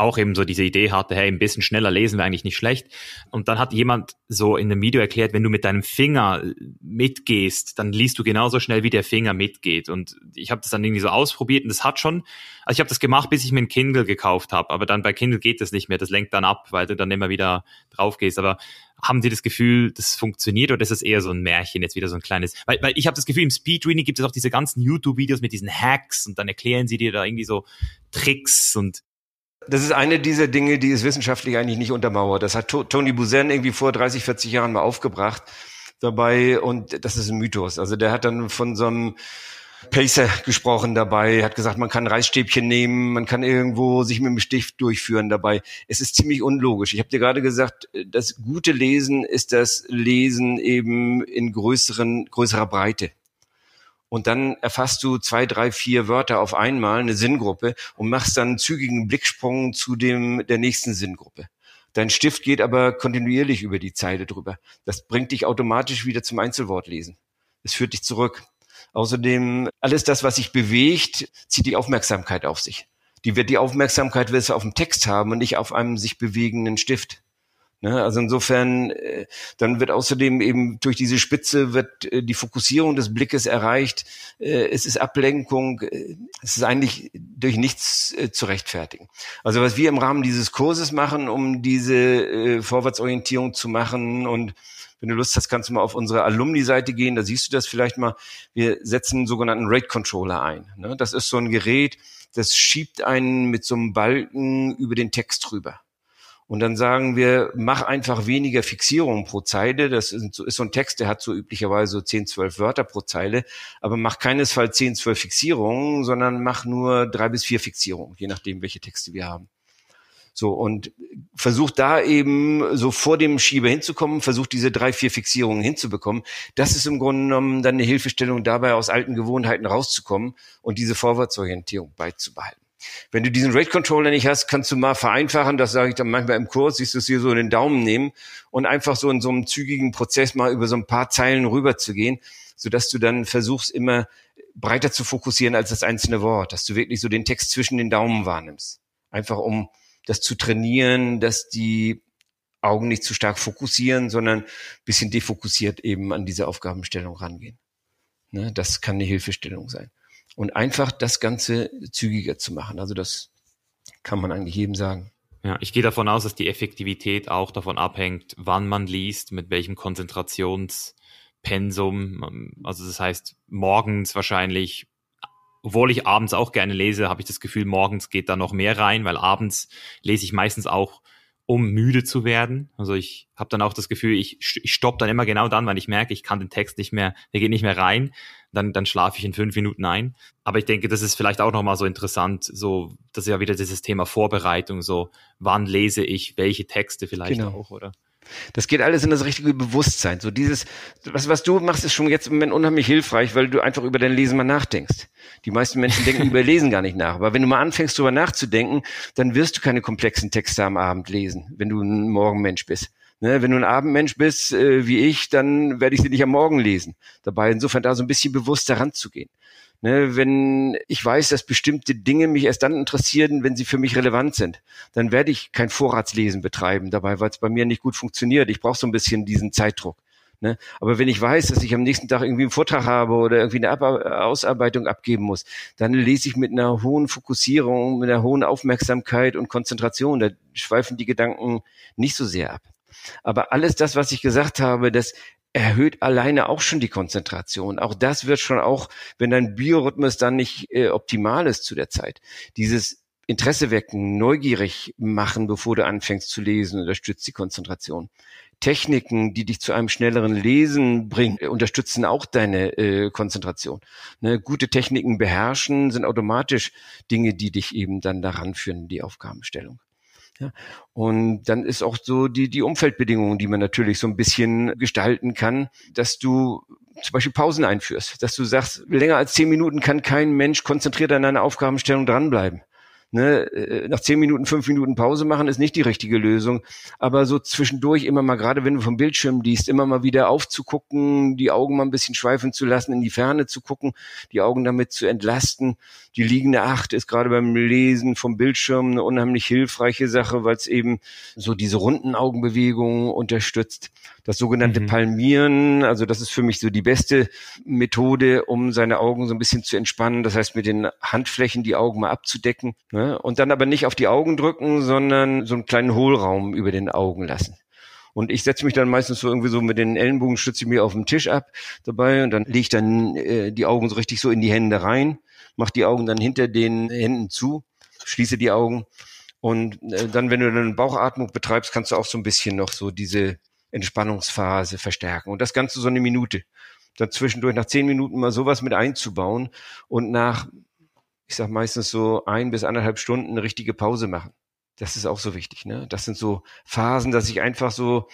[SPEAKER 1] auch eben so diese Idee hatte, hey, ein bisschen schneller lesen wäre eigentlich nicht schlecht. Und dann hat jemand so in einem Video erklärt, wenn du mit deinem Finger mitgehst, dann liest du genauso schnell, wie der Finger mitgeht. Und ich habe das dann irgendwie so ausprobiert und das hat schon, also ich habe das gemacht, bis ich mir ein Kindle gekauft habe, aber dann bei Kindle geht das nicht mehr, das lenkt dann ab, weil du dann immer wieder drauf gehst. Aber haben Sie das Gefühl, das funktioniert oder ist es eher so ein Märchen, jetzt wieder so ein kleines? Weil, weil ich habe das Gefühl, im Speedreading gibt es auch diese ganzen YouTube-Videos mit diesen Hacks und dann erklären sie dir da irgendwie so Tricks und
[SPEAKER 2] das ist eine dieser Dinge, die ist wissenschaftlich eigentlich nicht untermauert. Das hat Tony Buzan irgendwie vor 30, 40 Jahren mal aufgebracht dabei und das ist ein Mythos. Also der hat dann von so einem Pacer gesprochen dabei, hat gesagt, man kann Reisstäbchen nehmen, man kann irgendwo sich mit dem Stift durchführen dabei. Es ist ziemlich unlogisch. Ich habe dir gerade gesagt, das gute Lesen ist das Lesen eben in größeren, größerer Breite und dann erfasst du zwei, drei, vier Wörter auf einmal, eine Sinngruppe und machst dann einen zügigen Blicksprung zu dem der nächsten Sinngruppe. Dein Stift geht aber kontinuierlich über die Zeile drüber. Das bringt dich automatisch wieder zum Einzelwortlesen. Es führt dich zurück. Außerdem, alles das, was sich bewegt, zieht die Aufmerksamkeit auf sich. Die wird die Aufmerksamkeit willst du auf dem Text haben und nicht auf einem sich bewegenden Stift. Ne? Also insofern, äh, dann wird außerdem eben durch diese Spitze wird äh, die Fokussierung des Blickes erreicht. Äh, es ist Ablenkung. Es ist eigentlich durch nichts zu rechtfertigen. Also was wir im Rahmen dieses Kurses machen, um diese Vorwärtsorientierung zu machen und wenn du Lust hast, kannst du mal auf unsere Alumni-Seite gehen, da siehst du das vielleicht mal. Wir setzen einen sogenannten Rate-Controller ein. Ne? Das ist so ein Gerät, das schiebt einen mit so einem Balken über den Text rüber. Und dann sagen wir, mach einfach weniger Fixierungen pro Zeile. Das ist so, ist so ein Text, der hat so üblicherweise so 10, 12 Wörter pro Zeile. Aber mach keinesfalls 10, 12 Fixierungen, sondern mach nur drei bis vier Fixierungen, je nachdem, welche Texte wir haben. So, und versucht da eben so vor dem Schieber hinzukommen, versucht diese drei, vier Fixierungen hinzubekommen. Das ist im Grunde genommen dann eine Hilfestellung dabei, aus alten Gewohnheiten rauszukommen und diese Vorwärtsorientierung beizubehalten. Wenn du diesen Rate Controller nicht hast, kannst du mal vereinfachen, das sage ich dann manchmal im Kurs, siehst du es hier so in den Daumen nehmen und einfach so in so einem zügigen Prozess mal über so ein paar Zeilen rüber zu gehen, sodass du dann versuchst immer breiter zu fokussieren als das einzelne Wort, dass du wirklich so den Text zwischen den Daumen wahrnimmst. Einfach um das zu trainieren, dass die Augen nicht zu stark fokussieren, sondern bisschen defokussiert eben an diese Aufgabenstellung rangehen. Ne, das kann eine Hilfestellung sein und einfach das Ganze zügiger zu machen. Also das kann man eigentlich jedem sagen.
[SPEAKER 1] Ja, ich gehe davon aus, dass die Effektivität auch davon abhängt, wann man liest, mit welchem Konzentrationspensum. Also das heißt, morgens wahrscheinlich, obwohl ich abends auch gerne lese, habe ich das Gefühl, morgens geht da noch mehr rein, weil abends lese ich meistens auch um müde zu werden. Also ich habe dann auch das Gefühl, ich, ich stopp dann immer genau dann, wenn ich merke, ich kann den Text nicht mehr, der geht nicht mehr rein, dann, dann schlafe ich in fünf Minuten ein. Aber ich denke, das ist vielleicht auch nochmal so interessant, so, das ist ja wieder dieses Thema Vorbereitung, so, wann lese ich welche Texte vielleicht genau. auch, oder?
[SPEAKER 2] Das geht alles in das richtige Bewusstsein. So dieses, was, was du machst, ist schon jetzt im Moment unheimlich hilfreich, weil du einfach über dein Lesen mal nachdenkst. Die meisten Menschen denken über Lesen gar nicht nach. Aber wenn du mal anfängst, darüber nachzudenken, dann wirst du keine komplexen Texte am Abend lesen, wenn du ein Morgenmensch bist. Ne, wenn du ein Abendmensch bist, äh, wie ich, dann werde ich sie nicht am Morgen lesen. Dabei insofern da so ein bisschen bewusster ranzugehen. Ne, wenn ich weiß, dass bestimmte Dinge mich erst dann interessieren, wenn sie für mich relevant sind, dann werde ich kein Vorratslesen betreiben dabei, weil es bei mir nicht gut funktioniert. Ich brauche so ein bisschen diesen Zeitdruck. Ne? Aber wenn ich weiß, dass ich am nächsten Tag irgendwie einen Vortrag habe oder irgendwie eine Ab Ausarbeitung abgeben muss, dann lese ich mit einer hohen Fokussierung, mit einer hohen Aufmerksamkeit und Konzentration. Da schweifen die Gedanken nicht so sehr ab. Aber alles das, was ich gesagt habe, das erhöht alleine auch schon die Konzentration. Auch das wird schon auch, wenn dein Biorhythmus dann nicht äh, optimal ist zu der Zeit. Dieses Interesse wecken, neugierig machen, bevor du anfängst zu lesen, unterstützt die Konzentration. Techniken, die dich zu einem schnelleren Lesen bringen, unterstützen auch deine äh, Konzentration. Ne, gute Techniken beherrschen sind automatisch Dinge, die dich eben dann daran führen, die Aufgabenstellung. Ja, und dann ist auch so die, die Umfeldbedingungen, die man natürlich so ein bisschen gestalten kann, dass du zum Beispiel Pausen einführst, dass du sagst, länger als zehn Minuten kann kein Mensch konzentriert an einer Aufgabenstellung dranbleiben. Ne, äh, nach zehn Minuten, fünf Minuten Pause machen ist nicht die richtige Lösung. Aber so zwischendurch immer mal, gerade wenn du vom Bildschirm liest, immer mal wieder aufzugucken, die Augen mal ein bisschen schweifen zu lassen, in die Ferne zu gucken, die Augen damit zu entlasten. Die liegende Acht ist gerade beim Lesen vom Bildschirm eine unheimlich hilfreiche Sache, weil es eben so diese runden Augenbewegungen unterstützt. Das sogenannte mhm. Palmieren, also das ist für mich so die beste Methode, um seine Augen so ein bisschen zu entspannen. Das heißt, mit den Handflächen die Augen mal abzudecken. Ne? Und dann aber nicht auf die Augen drücken, sondern so einen kleinen Hohlraum über den Augen lassen. Und ich setze mich dann meistens so irgendwie so mit den Ellenbogen stütze ich mir auf dem Tisch ab dabei und dann lege ich dann äh, die Augen so richtig so in die Hände rein, mache die Augen dann hinter den Händen zu, schließe die Augen und äh, dann, wenn du dann Bauchatmung betreibst, kannst du auch so ein bisschen noch so diese Entspannungsphase verstärken. Und das Ganze so eine Minute. Dann zwischendurch nach zehn Minuten mal sowas mit einzubauen und nach, ich sag meistens so ein bis anderthalb Stunden eine richtige Pause machen. Das ist auch so wichtig. Ne? Das sind so Phasen, dass ich einfach so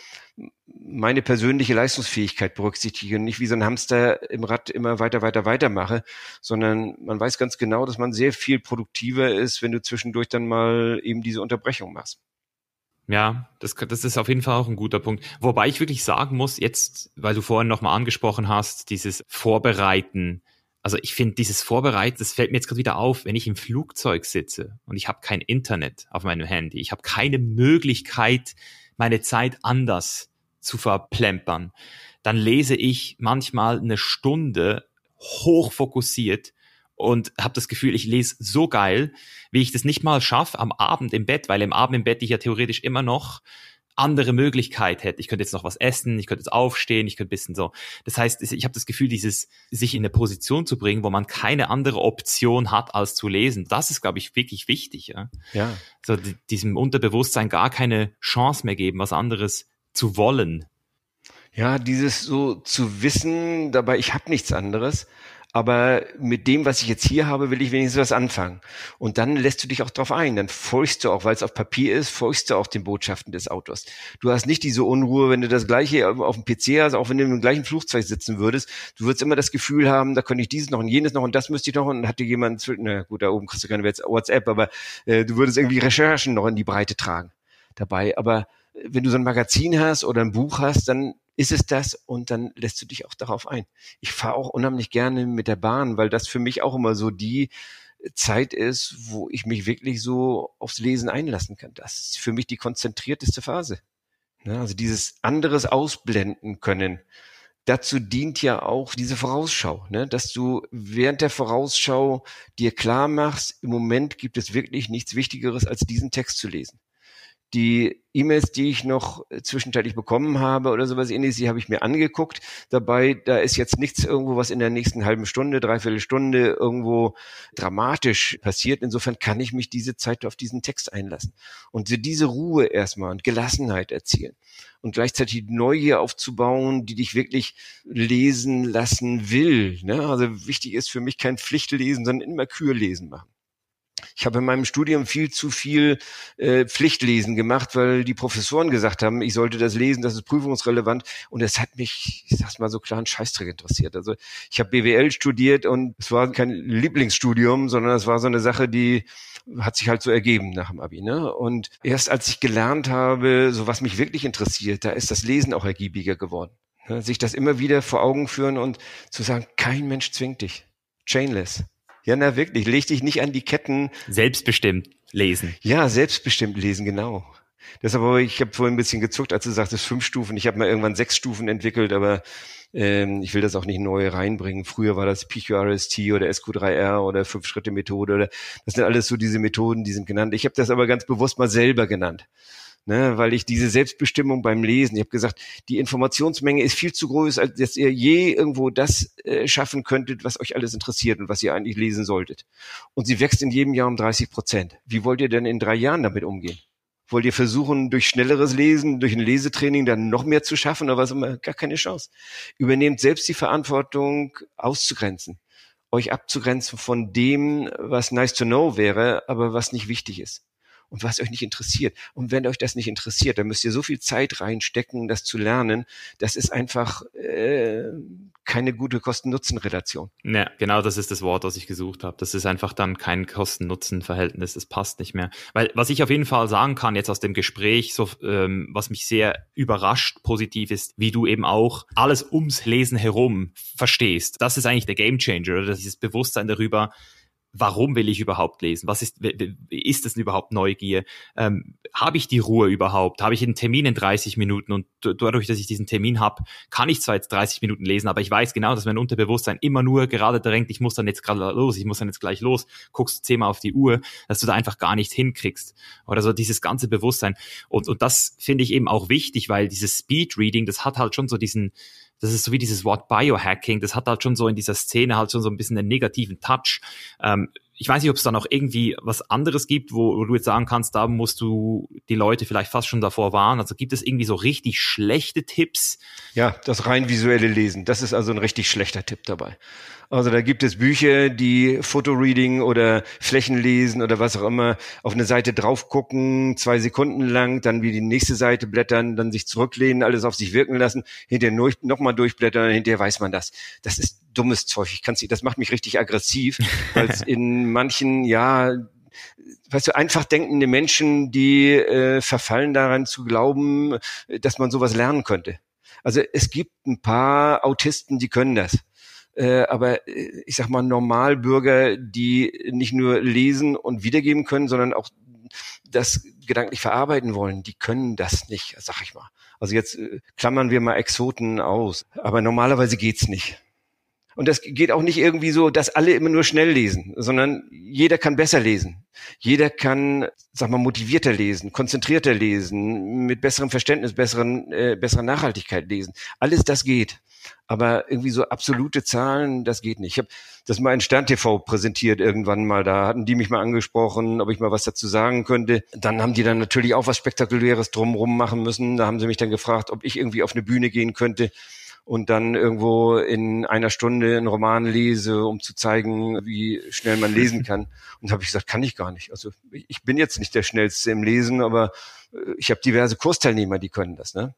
[SPEAKER 2] meine persönliche Leistungsfähigkeit berücksichtige und nicht wie so ein Hamster im Rad immer weiter, weiter, weiter mache, sondern man weiß ganz genau, dass man sehr viel produktiver ist, wenn du zwischendurch dann mal eben diese Unterbrechung machst.
[SPEAKER 1] Ja, das, das ist auf jeden Fall auch ein guter Punkt. Wobei ich wirklich sagen muss, jetzt, weil du vorhin nochmal angesprochen hast, dieses Vorbereiten. Also ich finde, dieses Vorbereiten, das fällt mir jetzt gerade wieder auf, wenn ich im Flugzeug sitze und ich habe kein Internet auf meinem Handy. Ich habe keine Möglichkeit, meine Zeit anders zu verplempern, dann lese ich manchmal eine Stunde hochfokussiert und habe das Gefühl, ich lese so geil, wie ich das nicht mal schaffe am Abend im Bett, weil im Abend im Bett ich ja theoretisch immer noch andere Möglichkeit hätte. Ich könnte jetzt noch was essen, ich könnte jetzt aufstehen, ich könnte ein bisschen so. Das heißt, ich habe das Gefühl, dieses sich in eine Position zu bringen, wo man keine andere Option hat, als zu lesen. Das ist, glaube ich, wirklich wichtig. Ja. ja. So diesem Unterbewusstsein gar keine Chance mehr geben, was anderes zu wollen.
[SPEAKER 2] Ja, dieses so zu wissen, dabei ich habe nichts anderes aber mit dem, was ich jetzt hier habe, will ich wenigstens was anfangen. Und dann lässt du dich auch drauf ein. Dann folgst du auch, weil es auf Papier ist, folgst du auch den Botschaften des Autors. Du hast nicht diese Unruhe, wenn du das gleiche auf dem PC hast, auch wenn du im gleichen Flugzeug sitzen würdest. Du würdest immer das Gefühl haben, da könnte ich dieses noch und jenes noch und das müsste ich noch und hatte jemand, na gut, da oben kriegst du keine WhatsApp, aber äh, du würdest irgendwie Recherchen noch in die Breite tragen dabei. Aber wenn du so ein Magazin hast oder ein Buch hast, dann ist es das und dann lässt du dich auch darauf ein. Ich fahre auch unheimlich gerne mit der Bahn, weil das für mich auch immer so die Zeit ist, wo ich mich wirklich so aufs Lesen einlassen kann. Das ist für mich die konzentrierteste Phase. Ja, also dieses anderes ausblenden können. Dazu dient ja auch diese Vorausschau, ne? dass du während der Vorausschau dir klar machst, im Moment gibt es wirklich nichts Wichtigeres, als diesen Text zu lesen die E-Mails, die ich noch zwischenzeitlich bekommen habe oder sowas ähnliches, die habe ich mir angeguckt. Dabei, da ist jetzt nichts irgendwo, was in der nächsten halben Stunde, dreiviertel Stunde irgendwo dramatisch passiert. Insofern kann ich mich diese Zeit auf diesen Text einlassen und diese Ruhe erstmal und Gelassenheit erzielen und gleichzeitig Neugier aufzubauen, die dich wirklich lesen lassen will. Ne? Also wichtig ist für mich kein Pflichtlesen, sondern immer Kürlesen machen. Ich habe in meinem Studium viel zu viel äh, Pflichtlesen gemacht, weil die Professoren gesagt haben, ich sollte das lesen, das ist prüfungsrelevant. Und es hat mich, ich sag's mal so klar, ein Scheißdreck interessiert. Also ich habe BWL studiert und es war kein Lieblingsstudium, sondern es war so eine Sache, die hat sich halt so ergeben nach dem Abi. Ne? Und erst als ich gelernt habe, so was mich wirklich interessiert, da ist das Lesen auch ergiebiger geworden. Ne? Sich das immer wieder vor Augen führen und zu sagen, kein Mensch zwingt dich. Chainless. Ja, na wirklich, leg dich nicht an die Ketten.
[SPEAKER 1] Selbstbestimmt lesen.
[SPEAKER 2] Ja, selbstbestimmt lesen, genau. Deshalb aber, ich habe vorhin ein bisschen gezuckt, als du sagtest fünf Stufen. Ich habe mal irgendwann sechs Stufen entwickelt, aber ähm, ich will das auch nicht neu reinbringen. Früher war das PQRST oder SQ3R oder Fünf-Schritte-Methode. Oder Das sind alles so diese Methoden, die sind genannt. Ich habe das aber ganz bewusst mal selber genannt ne, weil ich diese Selbstbestimmung beim Lesen, ich habe gesagt, die Informationsmenge ist viel zu groß, als dass ihr je irgendwo das äh, schaffen könntet, was euch alles interessiert und was ihr eigentlich lesen solltet. Und sie wächst in jedem Jahr um 30 Prozent. Wie wollt ihr denn in drei Jahren damit umgehen? Wollt ihr versuchen, durch schnelleres Lesen, durch ein Lesetraining dann noch mehr zu schaffen oder was immer? Gar keine Chance. Übernehmt selbst die Verantwortung, auszugrenzen. Euch abzugrenzen von dem, was nice to know wäre, aber was nicht wichtig ist und was euch nicht interessiert. Und wenn euch das nicht interessiert, dann müsst ihr so viel Zeit reinstecken, das zu lernen. Das ist einfach äh, keine gute Kosten-Nutzen-Relation.
[SPEAKER 1] Ja, genau das ist das Wort, das ich gesucht habe. Das ist einfach dann kein Kosten-Nutzen-Verhältnis. Das passt nicht mehr. Weil was ich auf jeden Fall sagen kann jetzt aus dem Gespräch, so ähm, was mich sehr überrascht positiv ist, wie du eben auch alles ums Lesen herum verstehst. Das ist eigentlich der Gamechanger oder dieses Bewusstsein darüber, warum will ich überhaupt lesen? Was ist, ist das denn überhaupt Neugier? Ähm, habe ich die Ruhe überhaupt? Habe ich einen Termin in 30 Minuten und dadurch, dass ich diesen Termin habe, kann ich zwar jetzt 30 Minuten lesen, aber ich weiß genau, dass mein Unterbewusstsein immer nur gerade drängt, ich muss dann jetzt gerade los, ich muss dann jetzt gleich los, guckst zehnmal auf die Uhr, dass du da einfach gar nichts hinkriegst. Oder so dieses ganze Bewusstsein. Und, und das finde ich eben auch wichtig, weil dieses Speed-Reading, das hat halt schon so diesen, das ist so wie dieses Wort Biohacking, das hat halt schon so in dieser Szene halt schon so ein bisschen einen negativen Touch. Ähm, ich weiß nicht, ob es da noch irgendwie was anderes gibt, wo, wo, du jetzt sagen kannst, da musst du die Leute vielleicht fast schon davor warnen. Also gibt es irgendwie so richtig schlechte Tipps?
[SPEAKER 2] Ja, das rein visuelle Lesen, das ist also ein richtig schlechter Tipp dabei. Also da gibt es Bücher, die Fotoreading oder Flächenlesen oder was auch immer auf eine Seite drauf gucken, zwei Sekunden lang, dann wie die nächste Seite blättern, dann sich zurücklehnen, alles auf sich wirken lassen, hinterher nochmal durchblättern, hinterher weiß man das. Das ist dummes Zeug. Ich kann's, das macht mich richtig aggressiv, [LAUGHS] weil es in manchen, ja, weißt du, einfach denkende Menschen, die äh, verfallen daran zu glauben, dass man sowas lernen könnte. Also es gibt ein paar Autisten, die können das. Äh, aber äh, ich sag mal Normalbürger, die nicht nur lesen und wiedergeben können, sondern auch das gedanklich verarbeiten wollen, die können das nicht, sag ich mal. Also jetzt äh, klammern wir mal Exoten aus. Aber normalerweise geht's nicht. Und das geht auch nicht irgendwie so, dass alle immer nur schnell lesen, sondern jeder kann besser lesen. Jeder kann, sag mal, motivierter lesen, konzentrierter lesen, mit besserem Verständnis, besseren, äh, besserer Nachhaltigkeit lesen. Alles das geht. Aber irgendwie so absolute Zahlen, das geht nicht. Ich habe das mal in Stern TV präsentiert irgendwann mal. Da hatten die mich mal angesprochen, ob ich mal was dazu sagen könnte. Dann haben die dann natürlich auch was Spektakuläres drumrum machen müssen. Da haben sie mich dann gefragt, ob ich irgendwie auf eine Bühne gehen könnte und dann irgendwo in einer Stunde einen Roman lese, um zu zeigen, wie schnell man lesen kann. [LAUGHS] Und habe ich gesagt, kann ich gar nicht. Also ich bin jetzt nicht der Schnellste im Lesen, aber äh, ich habe diverse Kursteilnehmer, die können das. Ne?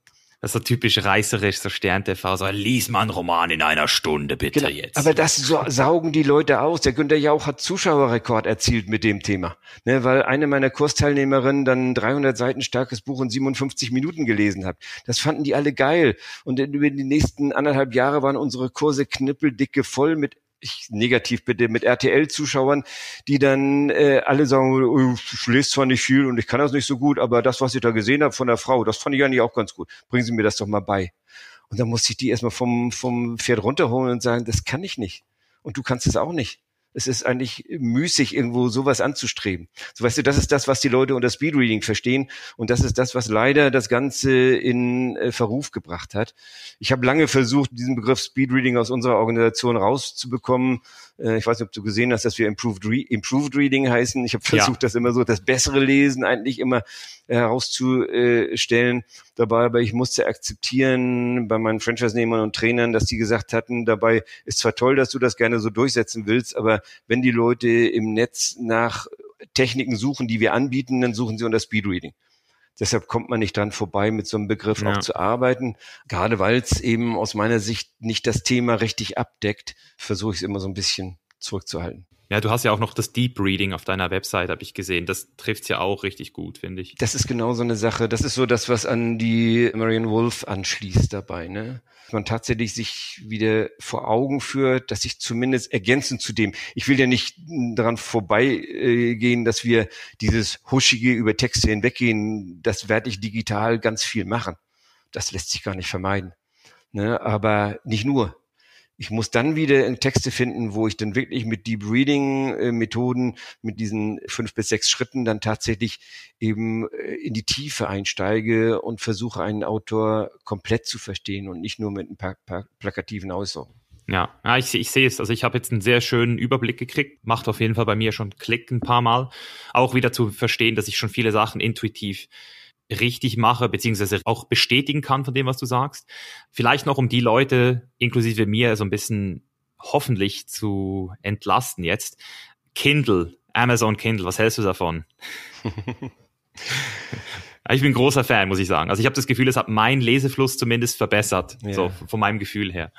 [SPEAKER 1] Das ist so typisch reißerisch, so Stern-TV, so lies mal einen Roman in einer Stunde, bitte genau. jetzt.
[SPEAKER 2] Aber das so, saugen die Leute aus. Der Günter Jauch hat Zuschauerrekord erzielt mit dem Thema. Ne, weil eine meiner Kursteilnehmerinnen dann 300 Seiten starkes Buch in 57 Minuten gelesen hat. Das fanden die alle geil. Und über die nächsten anderthalb Jahre waren unsere Kurse knippeldicke voll mit ich negativ bitte, mit RTL-Zuschauern, die dann äh, alle sagen, oh, ich lese zwar nicht viel und ich kann das nicht so gut, aber das, was ich da gesehen habe von der Frau, das fand ich eigentlich auch ganz gut. Bringen Sie mir das doch mal bei. Und dann musste ich die erstmal vom, vom Pferd runterholen und sagen, das kann ich nicht. Und du kannst es auch nicht es ist eigentlich müßig, irgendwo sowas anzustreben. So weißt du, das ist das, was die Leute unter Speedreading verstehen und das ist das, was leider das Ganze in äh, Verruf gebracht hat. Ich habe lange versucht, diesen Begriff Speedreading aus unserer Organisation rauszubekommen. Äh, ich weiß nicht, ob du gesehen hast, dass wir Improved, Re Improved Reading heißen. Ich habe versucht, ja. das immer so, das bessere Lesen eigentlich immer herauszustellen dabei, aber ich musste akzeptieren bei meinen Franchise-Nehmern und Trainern, dass die gesagt hatten, dabei ist zwar toll, dass du das gerne so durchsetzen willst, aber wenn die Leute im Netz nach Techniken suchen, die wir anbieten, dann suchen sie unter Speedreading. Deshalb kommt man nicht dran vorbei, mit so einem Begriff ja. auch zu arbeiten. Gerade weil es eben aus meiner Sicht nicht das Thema richtig abdeckt, versuche ich es immer so ein bisschen zurückzuhalten.
[SPEAKER 1] Ja, du hast ja auch noch das Deep Reading auf deiner Website, habe ich gesehen. Das trifft's ja auch richtig gut, finde ich.
[SPEAKER 2] Das ist genau so eine Sache. Das ist so das, was an die Marian Wolf anschließt dabei, ne? Man tatsächlich sich wieder vor Augen führt, dass ich zumindest ergänzend zu dem, ich will ja nicht daran vorbeigehen, dass wir dieses huschige über Texte hinweggehen, das werde ich digital ganz viel machen. Das lässt sich gar nicht vermeiden. Ne? Aber nicht nur ich muss dann wieder Texte finden, wo ich dann wirklich mit Deep Reading äh, Methoden, mit diesen fünf bis sechs Schritten dann tatsächlich eben äh, in die Tiefe einsteige und versuche einen Autor komplett zu verstehen und nicht nur mit ein paar, paar plakativen Aussagen.
[SPEAKER 1] Ja, ja ich, ich sehe es. Also ich habe jetzt einen sehr schönen Überblick gekriegt. Macht auf jeden Fall bei mir schon Klick ein paar Mal. Auch wieder zu verstehen, dass ich schon viele Sachen intuitiv richtig mache, beziehungsweise auch bestätigen kann von dem, was du sagst. Vielleicht noch, um die Leute, inklusive mir, so ein bisschen hoffentlich zu entlasten jetzt. Kindle, Amazon Kindle, was hältst du davon? [LAUGHS] Ich bin großer Fan, muss ich sagen. Also ich habe das Gefühl, es hat meinen Lesefluss zumindest verbessert, ja. so von meinem Gefühl her.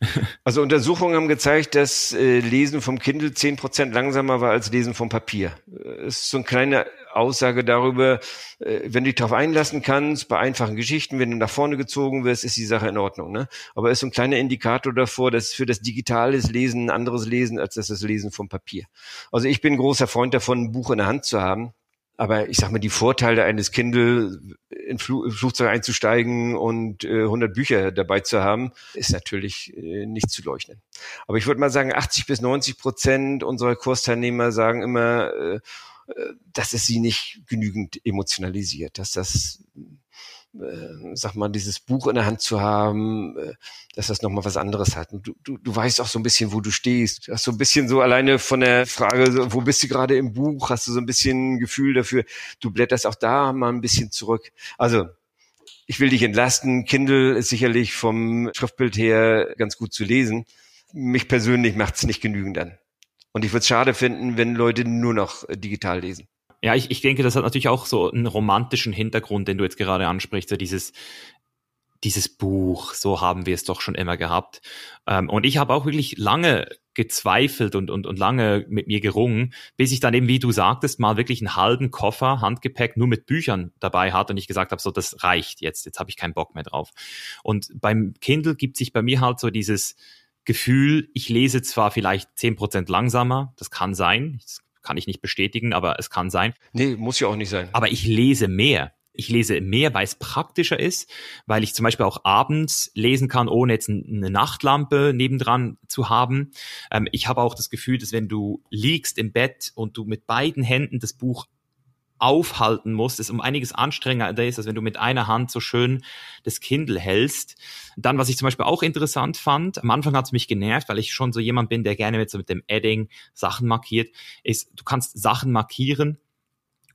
[SPEAKER 1] [LAUGHS]
[SPEAKER 2] Also Untersuchungen haben gezeigt, dass äh, Lesen vom Kindle zehn Prozent langsamer war als Lesen vom Papier. Das äh, ist so eine kleine Aussage darüber, äh, wenn du dich darauf einlassen kannst, bei einfachen Geschichten, wenn du nach vorne gezogen wirst, ist die Sache in Ordnung. Ne? Aber es ist so ein kleiner Indikator davor, dass für das digitales Lesen ein anderes Lesen als das, das Lesen vom Papier. Also ich bin großer Freund davon, ein Buch in der Hand zu haben aber ich sag mal, die Vorteile eines Kindle in Fl Flugzeug einzusteigen und äh, 100 Bücher dabei zu haben, ist natürlich äh, nicht zu leugnen. Aber ich würde mal sagen, 80 bis 90 Prozent unserer Kursteilnehmer sagen immer, äh, dass es sie nicht genügend emotionalisiert, dass das äh, sag mal, dieses Buch in der Hand zu haben, äh, dass das nochmal was anderes hat. Und du, du, du weißt auch so ein bisschen, wo du stehst. Du hast so ein bisschen so alleine von der Frage, wo bist du gerade im Buch, hast du so ein bisschen Gefühl dafür, du blätterst auch da mal ein bisschen zurück. Also, ich will dich entlasten. Kindle ist sicherlich vom Schriftbild her ganz gut zu lesen. Mich persönlich macht es nicht genügend an. Und ich würde es schade finden, wenn Leute nur noch digital lesen.
[SPEAKER 1] Ja, ich, ich denke, das hat natürlich auch so einen romantischen Hintergrund, den du jetzt gerade ansprichst, so dieses, dieses Buch, so haben wir es doch schon immer gehabt. Ähm, und ich habe auch wirklich lange gezweifelt und, und, und lange mit mir gerungen, bis ich dann eben, wie du sagtest, mal wirklich einen halben Koffer, Handgepäck nur mit Büchern dabei hatte und ich gesagt habe, so das reicht jetzt, jetzt habe ich keinen Bock mehr drauf. Und beim Kindle gibt sich bei mir halt so dieses Gefühl, ich lese zwar vielleicht zehn Prozent langsamer, das kann sein, kann ich nicht bestätigen, aber es kann sein.
[SPEAKER 2] Nee, muss ja auch nicht sein.
[SPEAKER 1] Aber ich lese mehr. Ich lese mehr, weil es praktischer ist, weil ich zum Beispiel auch abends lesen kann, ohne jetzt eine Nachtlampe nebendran zu haben. Ähm, ich habe auch das Gefühl, dass wenn du liegst im Bett und du mit beiden Händen das Buch aufhalten musst, es um einiges anstrengender ist, als wenn du mit einer Hand so schön das Kindle hältst. Dann, was ich zum Beispiel auch interessant fand, am Anfang hat es mich genervt, weil ich schon so jemand bin, der gerne mit, so mit dem Adding Sachen markiert, ist, du kannst Sachen markieren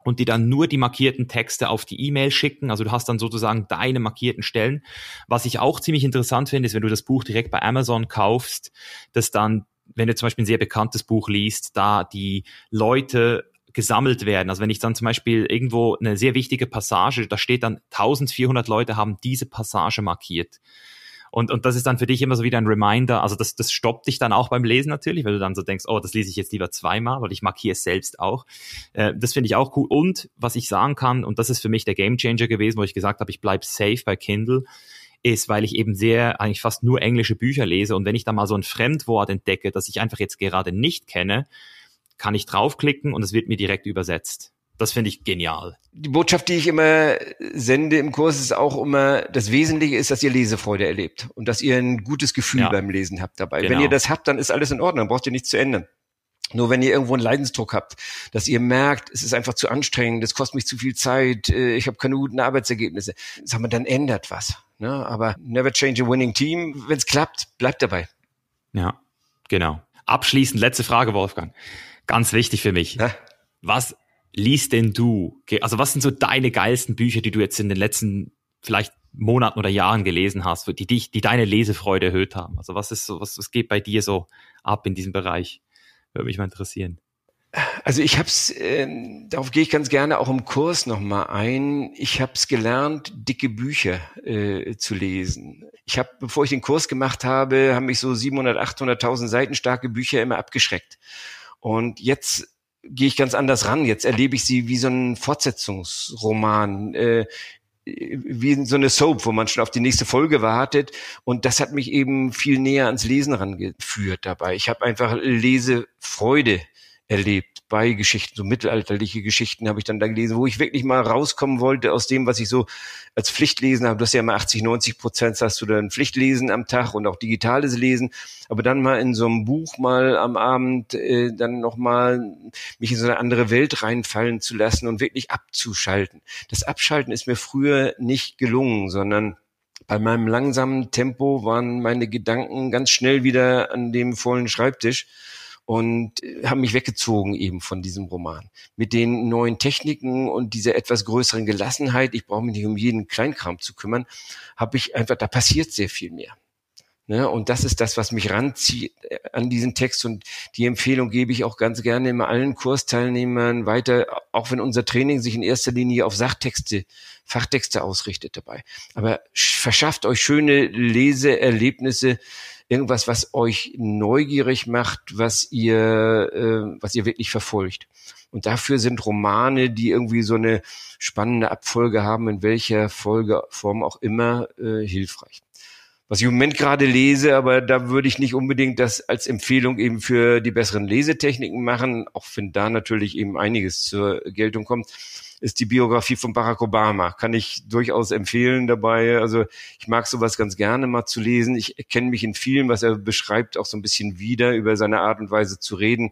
[SPEAKER 1] und die dann nur die markierten Texte auf die E-Mail schicken. Also du hast dann sozusagen deine markierten Stellen. Was ich auch ziemlich interessant finde, ist, wenn du das Buch direkt bei Amazon kaufst, dass dann, wenn du zum Beispiel ein sehr bekanntes Buch liest, da die Leute gesammelt werden. Also wenn ich dann zum Beispiel irgendwo eine sehr wichtige Passage, da steht dann 1400 Leute haben diese Passage markiert. Und, und das ist dann für dich immer so wieder ein Reminder. Also das, das stoppt dich dann auch beim Lesen natürlich, weil du dann so denkst, oh, das lese ich jetzt lieber zweimal, weil ich markiere es selbst auch. Äh, das finde ich auch cool. Und was ich sagen kann, und das ist für mich der Gamechanger gewesen, wo ich gesagt habe, ich bleib safe bei Kindle, ist, weil ich eben sehr, eigentlich fast nur englische Bücher lese. Und wenn ich da mal so ein Fremdwort entdecke, das ich einfach jetzt gerade nicht kenne, kann ich draufklicken und es wird mir direkt übersetzt. Das finde ich genial.
[SPEAKER 2] Die Botschaft, die ich immer sende im Kurs, ist auch immer, das Wesentliche ist, dass ihr Lesefreude erlebt und dass ihr ein gutes Gefühl ja. beim Lesen habt dabei. Genau. Wenn ihr das habt, dann ist alles in Ordnung, dann braucht ihr nichts zu ändern. Nur wenn ihr irgendwo einen Leidensdruck habt, dass ihr merkt, es ist einfach zu anstrengend, es kostet mich zu viel Zeit, äh, ich habe keine guten Arbeitsergebnisse, sag mal, dann ändert was. Ne? Aber never change a winning team. Wenn es klappt, bleibt dabei.
[SPEAKER 1] Ja, genau. Abschließend letzte Frage, Wolfgang. Ganz wichtig für mich. Ja? Was liest denn du? Also was sind so deine geilsten Bücher, die du jetzt in den letzten vielleicht Monaten oder Jahren gelesen hast, die dich, die deine Lesefreude erhöht haben? Also was ist so, was, was geht bei dir so ab in diesem Bereich? Würde mich mal interessieren.
[SPEAKER 2] Also ich habe es, äh, darauf gehe ich ganz gerne auch im Kurs nochmal ein. Ich habe es gelernt, dicke Bücher äh, zu lesen. Ich habe, bevor ich den Kurs gemacht habe, haben mich so 700, 800.000 Seiten starke Bücher immer abgeschreckt. Und jetzt gehe ich ganz anders ran. Jetzt erlebe ich sie wie so ein Fortsetzungsroman, äh, wie so eine Soap, wo man schon auf die nächste Folge wartet. Und das hat mich eben viel näher ans Lesen rangeführt dabei. Ich habe einfach Lesefreude erlebt bei Geschichten, so mittelalterliche Geschichten habe ich dann da gelesen, wo ich wirklich mal rauskommen wollte aus dem, was ich so als Pflichtlesen habe. Du hast ja immer 80, 90 Prozent hast du dann Pflichtlesen am Tag und auch digitales Lesen. Aber dann mal in so einem Buch mal am Abend äh, dann nochmal mich in so eine andere Welt reinfallen zu lassen und wirklich abzuschalten. Das Abschalten ist mir früher nicht gelungen, sondern bei meinem langsamen Tempo waren meine Gedanken ganz schnell wieder an dem vollen Schreibtisch und äh, haben mich weggezogen eben von diesem Roman. Mit den neuen Techniken und dieser etwas größeren Gelassenheit, ich brauche mich nicht um jeden Kleinkram zu kümmern, habe ich einfach, da passiert sehr viel mehr. Ne? Und das ist das, was mich ranzieht äh, an diesen Text. Und die Empfehlung gebe ich auch ganz gerne immer allen Kursteilnehmern weiter, auch wenn unser Training sich in erster Linie auf Sachtexte, Fachtexte ausrichtet dabei. Aber verschafft euch schöne Leseerlebnisse, irgendwas, was euch neugierig macht, was ihr, äh, was ihr wirklich verfolgt. Und dafür sind Romane, die irgendwie so eine spannende Abfolge haben, in welcher Folgeform auch immer, äh, hilfreich. Was ich im Moment gerade lese, aber da würde ich nicht unbedingt das als Empfehlung eben für die besseren Lesetechniken machen, auch wenn da natürlich eben einiges zur Geltung kommt ist die Biografie von Barack Obama. Kann ich durchaus empfehlen dabei. Also ich mag sowas ganz gerne mal zu lesen. Ich erkenne mich in vielen, was er beschreibt, auch so ein bisschen wieder über seine Art und Weise zu reden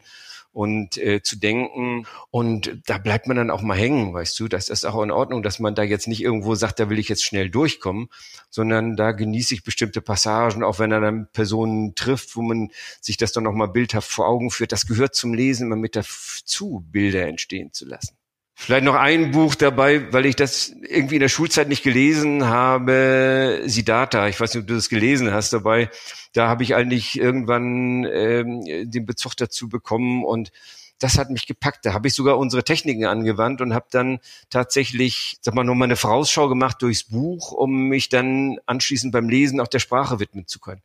[SPEAKER 2] und äh, zu denken. Und da bleibt man dann auch mal hängen, weißt du. Das ist auch in Ordnung, dass man da jetzt nicht irgendwo sagt, da will ich jetzt schnell durchkommen, sondern da genieße ich bestimmte Passagen, auch wenn er dann Personen trifft, wo man sich das dann nochmal bildhaft vor Augen führt. Das gehört zum Lesen, mal mit dazu, Bilder entstehen zu lassen. Vielleicht noch ein Buch dabei, weil ich das irgendwie in der Schulzeit nicht gelesen habe, Siddhartha. Ich weiß nicht, ob du das gelesen hast dabei. Da habe ich eigentlich irgendwann ähm, den Bezug dazu bekommen und das hat mich gepackt. Da habe ich sogar unsere Techniken angewandt und habe dann tatsächlich, sag mal, nochmal eine Vorausschau gemacht durchs Buch, um mich dann anschließend beim Lesen auch der Sprache widmen zu können.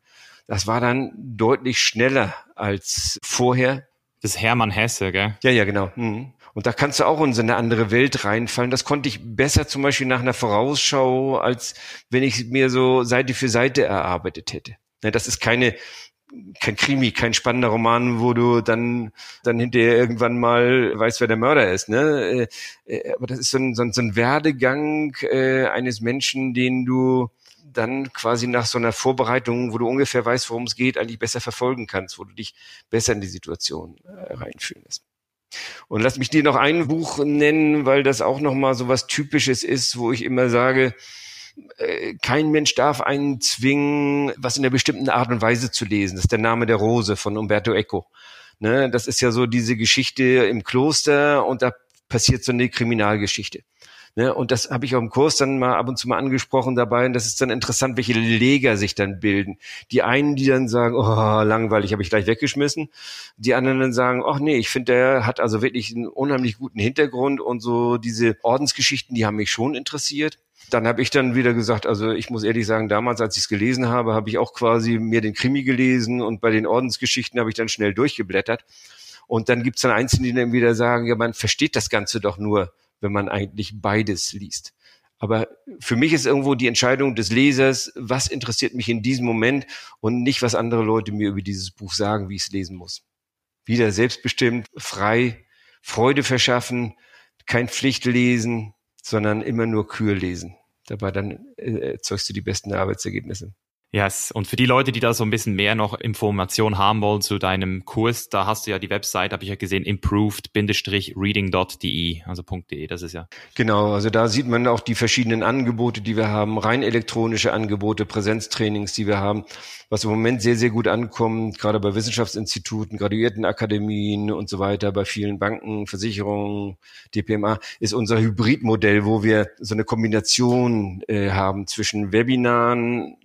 [SPEAKER 2] Das war dann deutlich schneller als vorher.
[SPEAKER 1] Das ist Hermann Hesse, gell?
[SPEAKER 2] Ja, ja, genau. Mhm. Und da kannst du auch in so eine andere Welt reinfallen. Das konnte ich besser zum Beispiel nach einer Vorausschau, als wenn ich mir so Seite für Seite erarbeitet hätte. Das ist keine kein Krimi, kein spannender Roman, wo du dann dann hinterher irgendwann mal weißt, wer der Mörder ist. Ne? Äh, äh, aber das ist so ein, so ein, so ein Werdegang äh, eines Menschen, den du dann quasi nach so einer Vorbereitung, wo du ungefähr weißt, worum es geht, eigentlich besser verfolgen kannst, wo du dich besser in die Situation äh, reinfühlen lässt. Und lass mich dir noch ein Buch nennen, weil das auch nochmal so was Typisches ist, wo ich immer sage, äh, kein Mensch darf einen zwingen, was in einer bestimmten Art und Weise zu lesen. Das ist der Name der Rose von Umberto Eco. Ne, das ist ja so diese Geschichte im Kloster und da passiert so eine Kriminalgeschichte. Ne, und das habe ich auch im Kurs dann mal ab und zu mal angesprochen dabei. Und das ist dann interessant, welche Leger sich dann bilden. Die einen, die dann sagen, oh, langweilig, habe ich gleich weggeschmissen. Die anderen dann sagen, ach nee, ich finde, der hat also wirklich einen unheimlich guten Hintergrund und so diese Ordensgeschichten, die haben mich schon interessiert. Dann habe ich dann wieder gesagt, also ich muss ehrlich sagen, damals, als ich es gelesen habe, habe ich auch quasi mir den Krimi gelesen und bei den Ordensgeschichten habe ich dann schnell durchgeblättert. Und dann gibt's dann Einzelne, die dann wieder sagen, ja, man versteht das Ganze doch nur, wenn man eigentlich beides liest. Aber für mich ist irgendwo die Entscheidung des Lesers, was interessiert mich in diesem Moment und nicht, was andere Leute mir über dieses Buch sagen, wie ich es lesen muss. Wieder selbstbestimmt, frei, Freude verschaffen, kein Pflichtlesen, sondern immer nur Kür lesen. Dabei dann äh, erzeugst du die besten Arbeitsergebnisse.
[SPEAKER 1] Yes. Und für die Leute, die da so ein bisschen mehr noch Informationen haben wollen zu deinem Kurs, da hast du ja die Website, habe ich ja gesehen, improved-reading.de, also .de, das ist ja.
[SPEAKER 2] Genau, also da sieht man auch die verschiedenen Angebote, die wir haben, rein elektronische Angebote, Präsenztrainings, die wir haben, was im Moment sehr, sehr gut ankommt, gerade bei Wissenschaftsinstituten, Graduiertenakademien und so weiter, bei vielen Banken, Versicherungen, DPMA, ist unser Hybridmodell, wo wir so eine Kombination äh, haben zwischen Webinaren,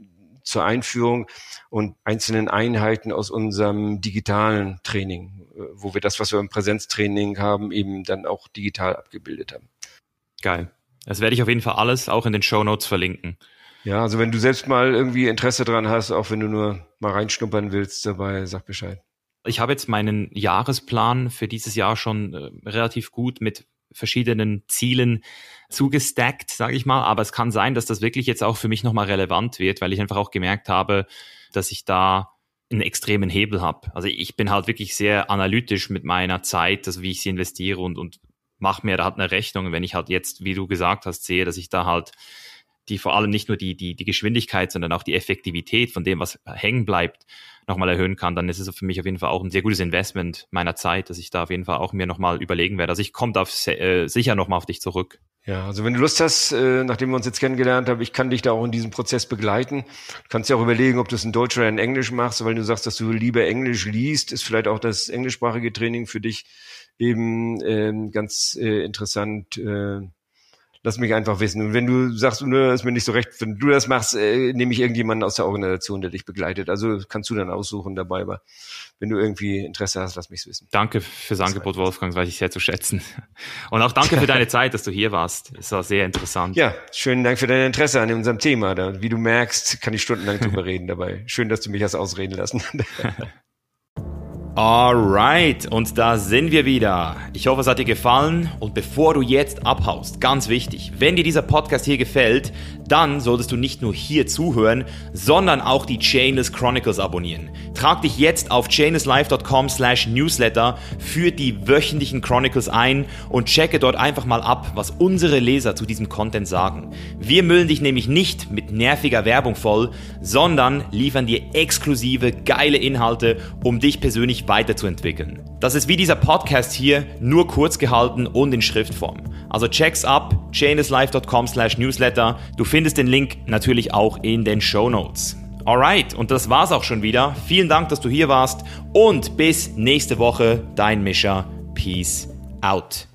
[SPEAKER 2] zur Einführung und einzelnen Einheiten aus unserem digitalen Training, äh, wo wir das, was wir im Präsenztraining haben, eben dann auch digital abgebildet haben.
[SPEAKER 1] Geil. Das werde ich auf jeden Fall alles auch in den Show Notes verlinken.
[SPEAKER 2] Ja, also wenn du selbst mal irgendwie Interesse dran hast, auch wenn du nur mal reinschnuppern willst dabei, sag Bescheid.
[SPEAKER 1] Ich habe jetzt meinen Jahresplan für dieses Jahr schon äh, relativ gut mit verschiedenen Zielen zugestackt, sage ich mal. Aber es kann sein, dass das wirklich jetzt auch für mich nochmal relevant wird, weil ich einfach auch gemerkt habe, dass ich da einen extremen Hebel habe. Also ich bin halt wirklich sehr analytisch mit meiner Zeit, also wie ich sie investiere und, und mache mir da halt eine Rechnung. Wenn ich halt jetzt, wie du gesagt hast, sehe, dass ich da halt die vor allem nicht nur die, die, die Geschwindigkeit, sondern auch die Effektivität von dem, was hängen bleibt, nochmal erhöhen kann, dann ist es für mich auf jeden Fall auch ein sehr gutes Investment meiner Zeit, dass ich da auf jeden Fall auch mir nochmal überlegen werde. Also ich komme da äh, sicher nochmal auf dich zurück.
[SPEAKER 2] Ja, also wenn du Lust hast, äh, nachdem wir uns jetzt kennengelernt haben, ich kann dich da auch in diesem Prozess begleiten. Du kannst ja auch überlegen, ob du es in Deutsch oder in Englisch machst, weil du sagst, dass du lieber Englisch liest, ist vielleicht auch das englischsprachige Training für dich eben äh, ganz äh, interessant. Äh, lass mich einfach wissen. Und wenn du sagst, nö, ist mir nicht so recht, wenn du das machst, äh, nehme ich irgendjemanden aus der Organisation, der dich begleitet. Also kannst du dann aussuchen dabei, aber wenn du irgendwie Interesse hast, lass mich wissen.
[SPEAKER 1] Danke fürs Angebot, Wolfgang, weiß ich sehr zu schätzen. Und auch danke für deine [LAUGHS] Zeit, dass du hier warst. Es war sehr interessant.
[SPEAKER 2] Ja, schönen Dank für dein Interesse an unserem Thema. Da, wie du merkst, kann ich stundenlang drüber [LAUGHS] reden dabei. Schön, dass du mich hast ausreden lassen. [LAUGHS]
[SPEAKER 1] Alright, und da sind wir wieder. Ich hoffe, es hat dir gefallen. Und bevor du jetzt abhaust, ganz wichtig, wenn dir dieser Podcast hier gefällt, dann solltest du nicht nur hier zuhören, sondern auch die Chainless Chronicles abonnieren. Trag dich jetzt auf chainlesslife.com slash newsletter für die wöchentlichen Chronicles ein und checke dort einfach mal ab, was unsere Leser zu diesem Content sagen. Wir müllen dich nämlich nicht mit nerviger Werbung voll, sondern liefern dir exklusive, geile Inhalte, um dich persönlich weiterzuentwickeln. Das ist wie dieser Podcast hier, nur kurz gehalten und in Schriftform. Also check's ab, chainlesslife.com slash newsletter. Du findest den Link natürlich auch in den Show Notes. Alright, und das war's auch schon wieder. Vielen Dank, dass du hier warst und bis nächste Woche, dein Mischer. Peace out.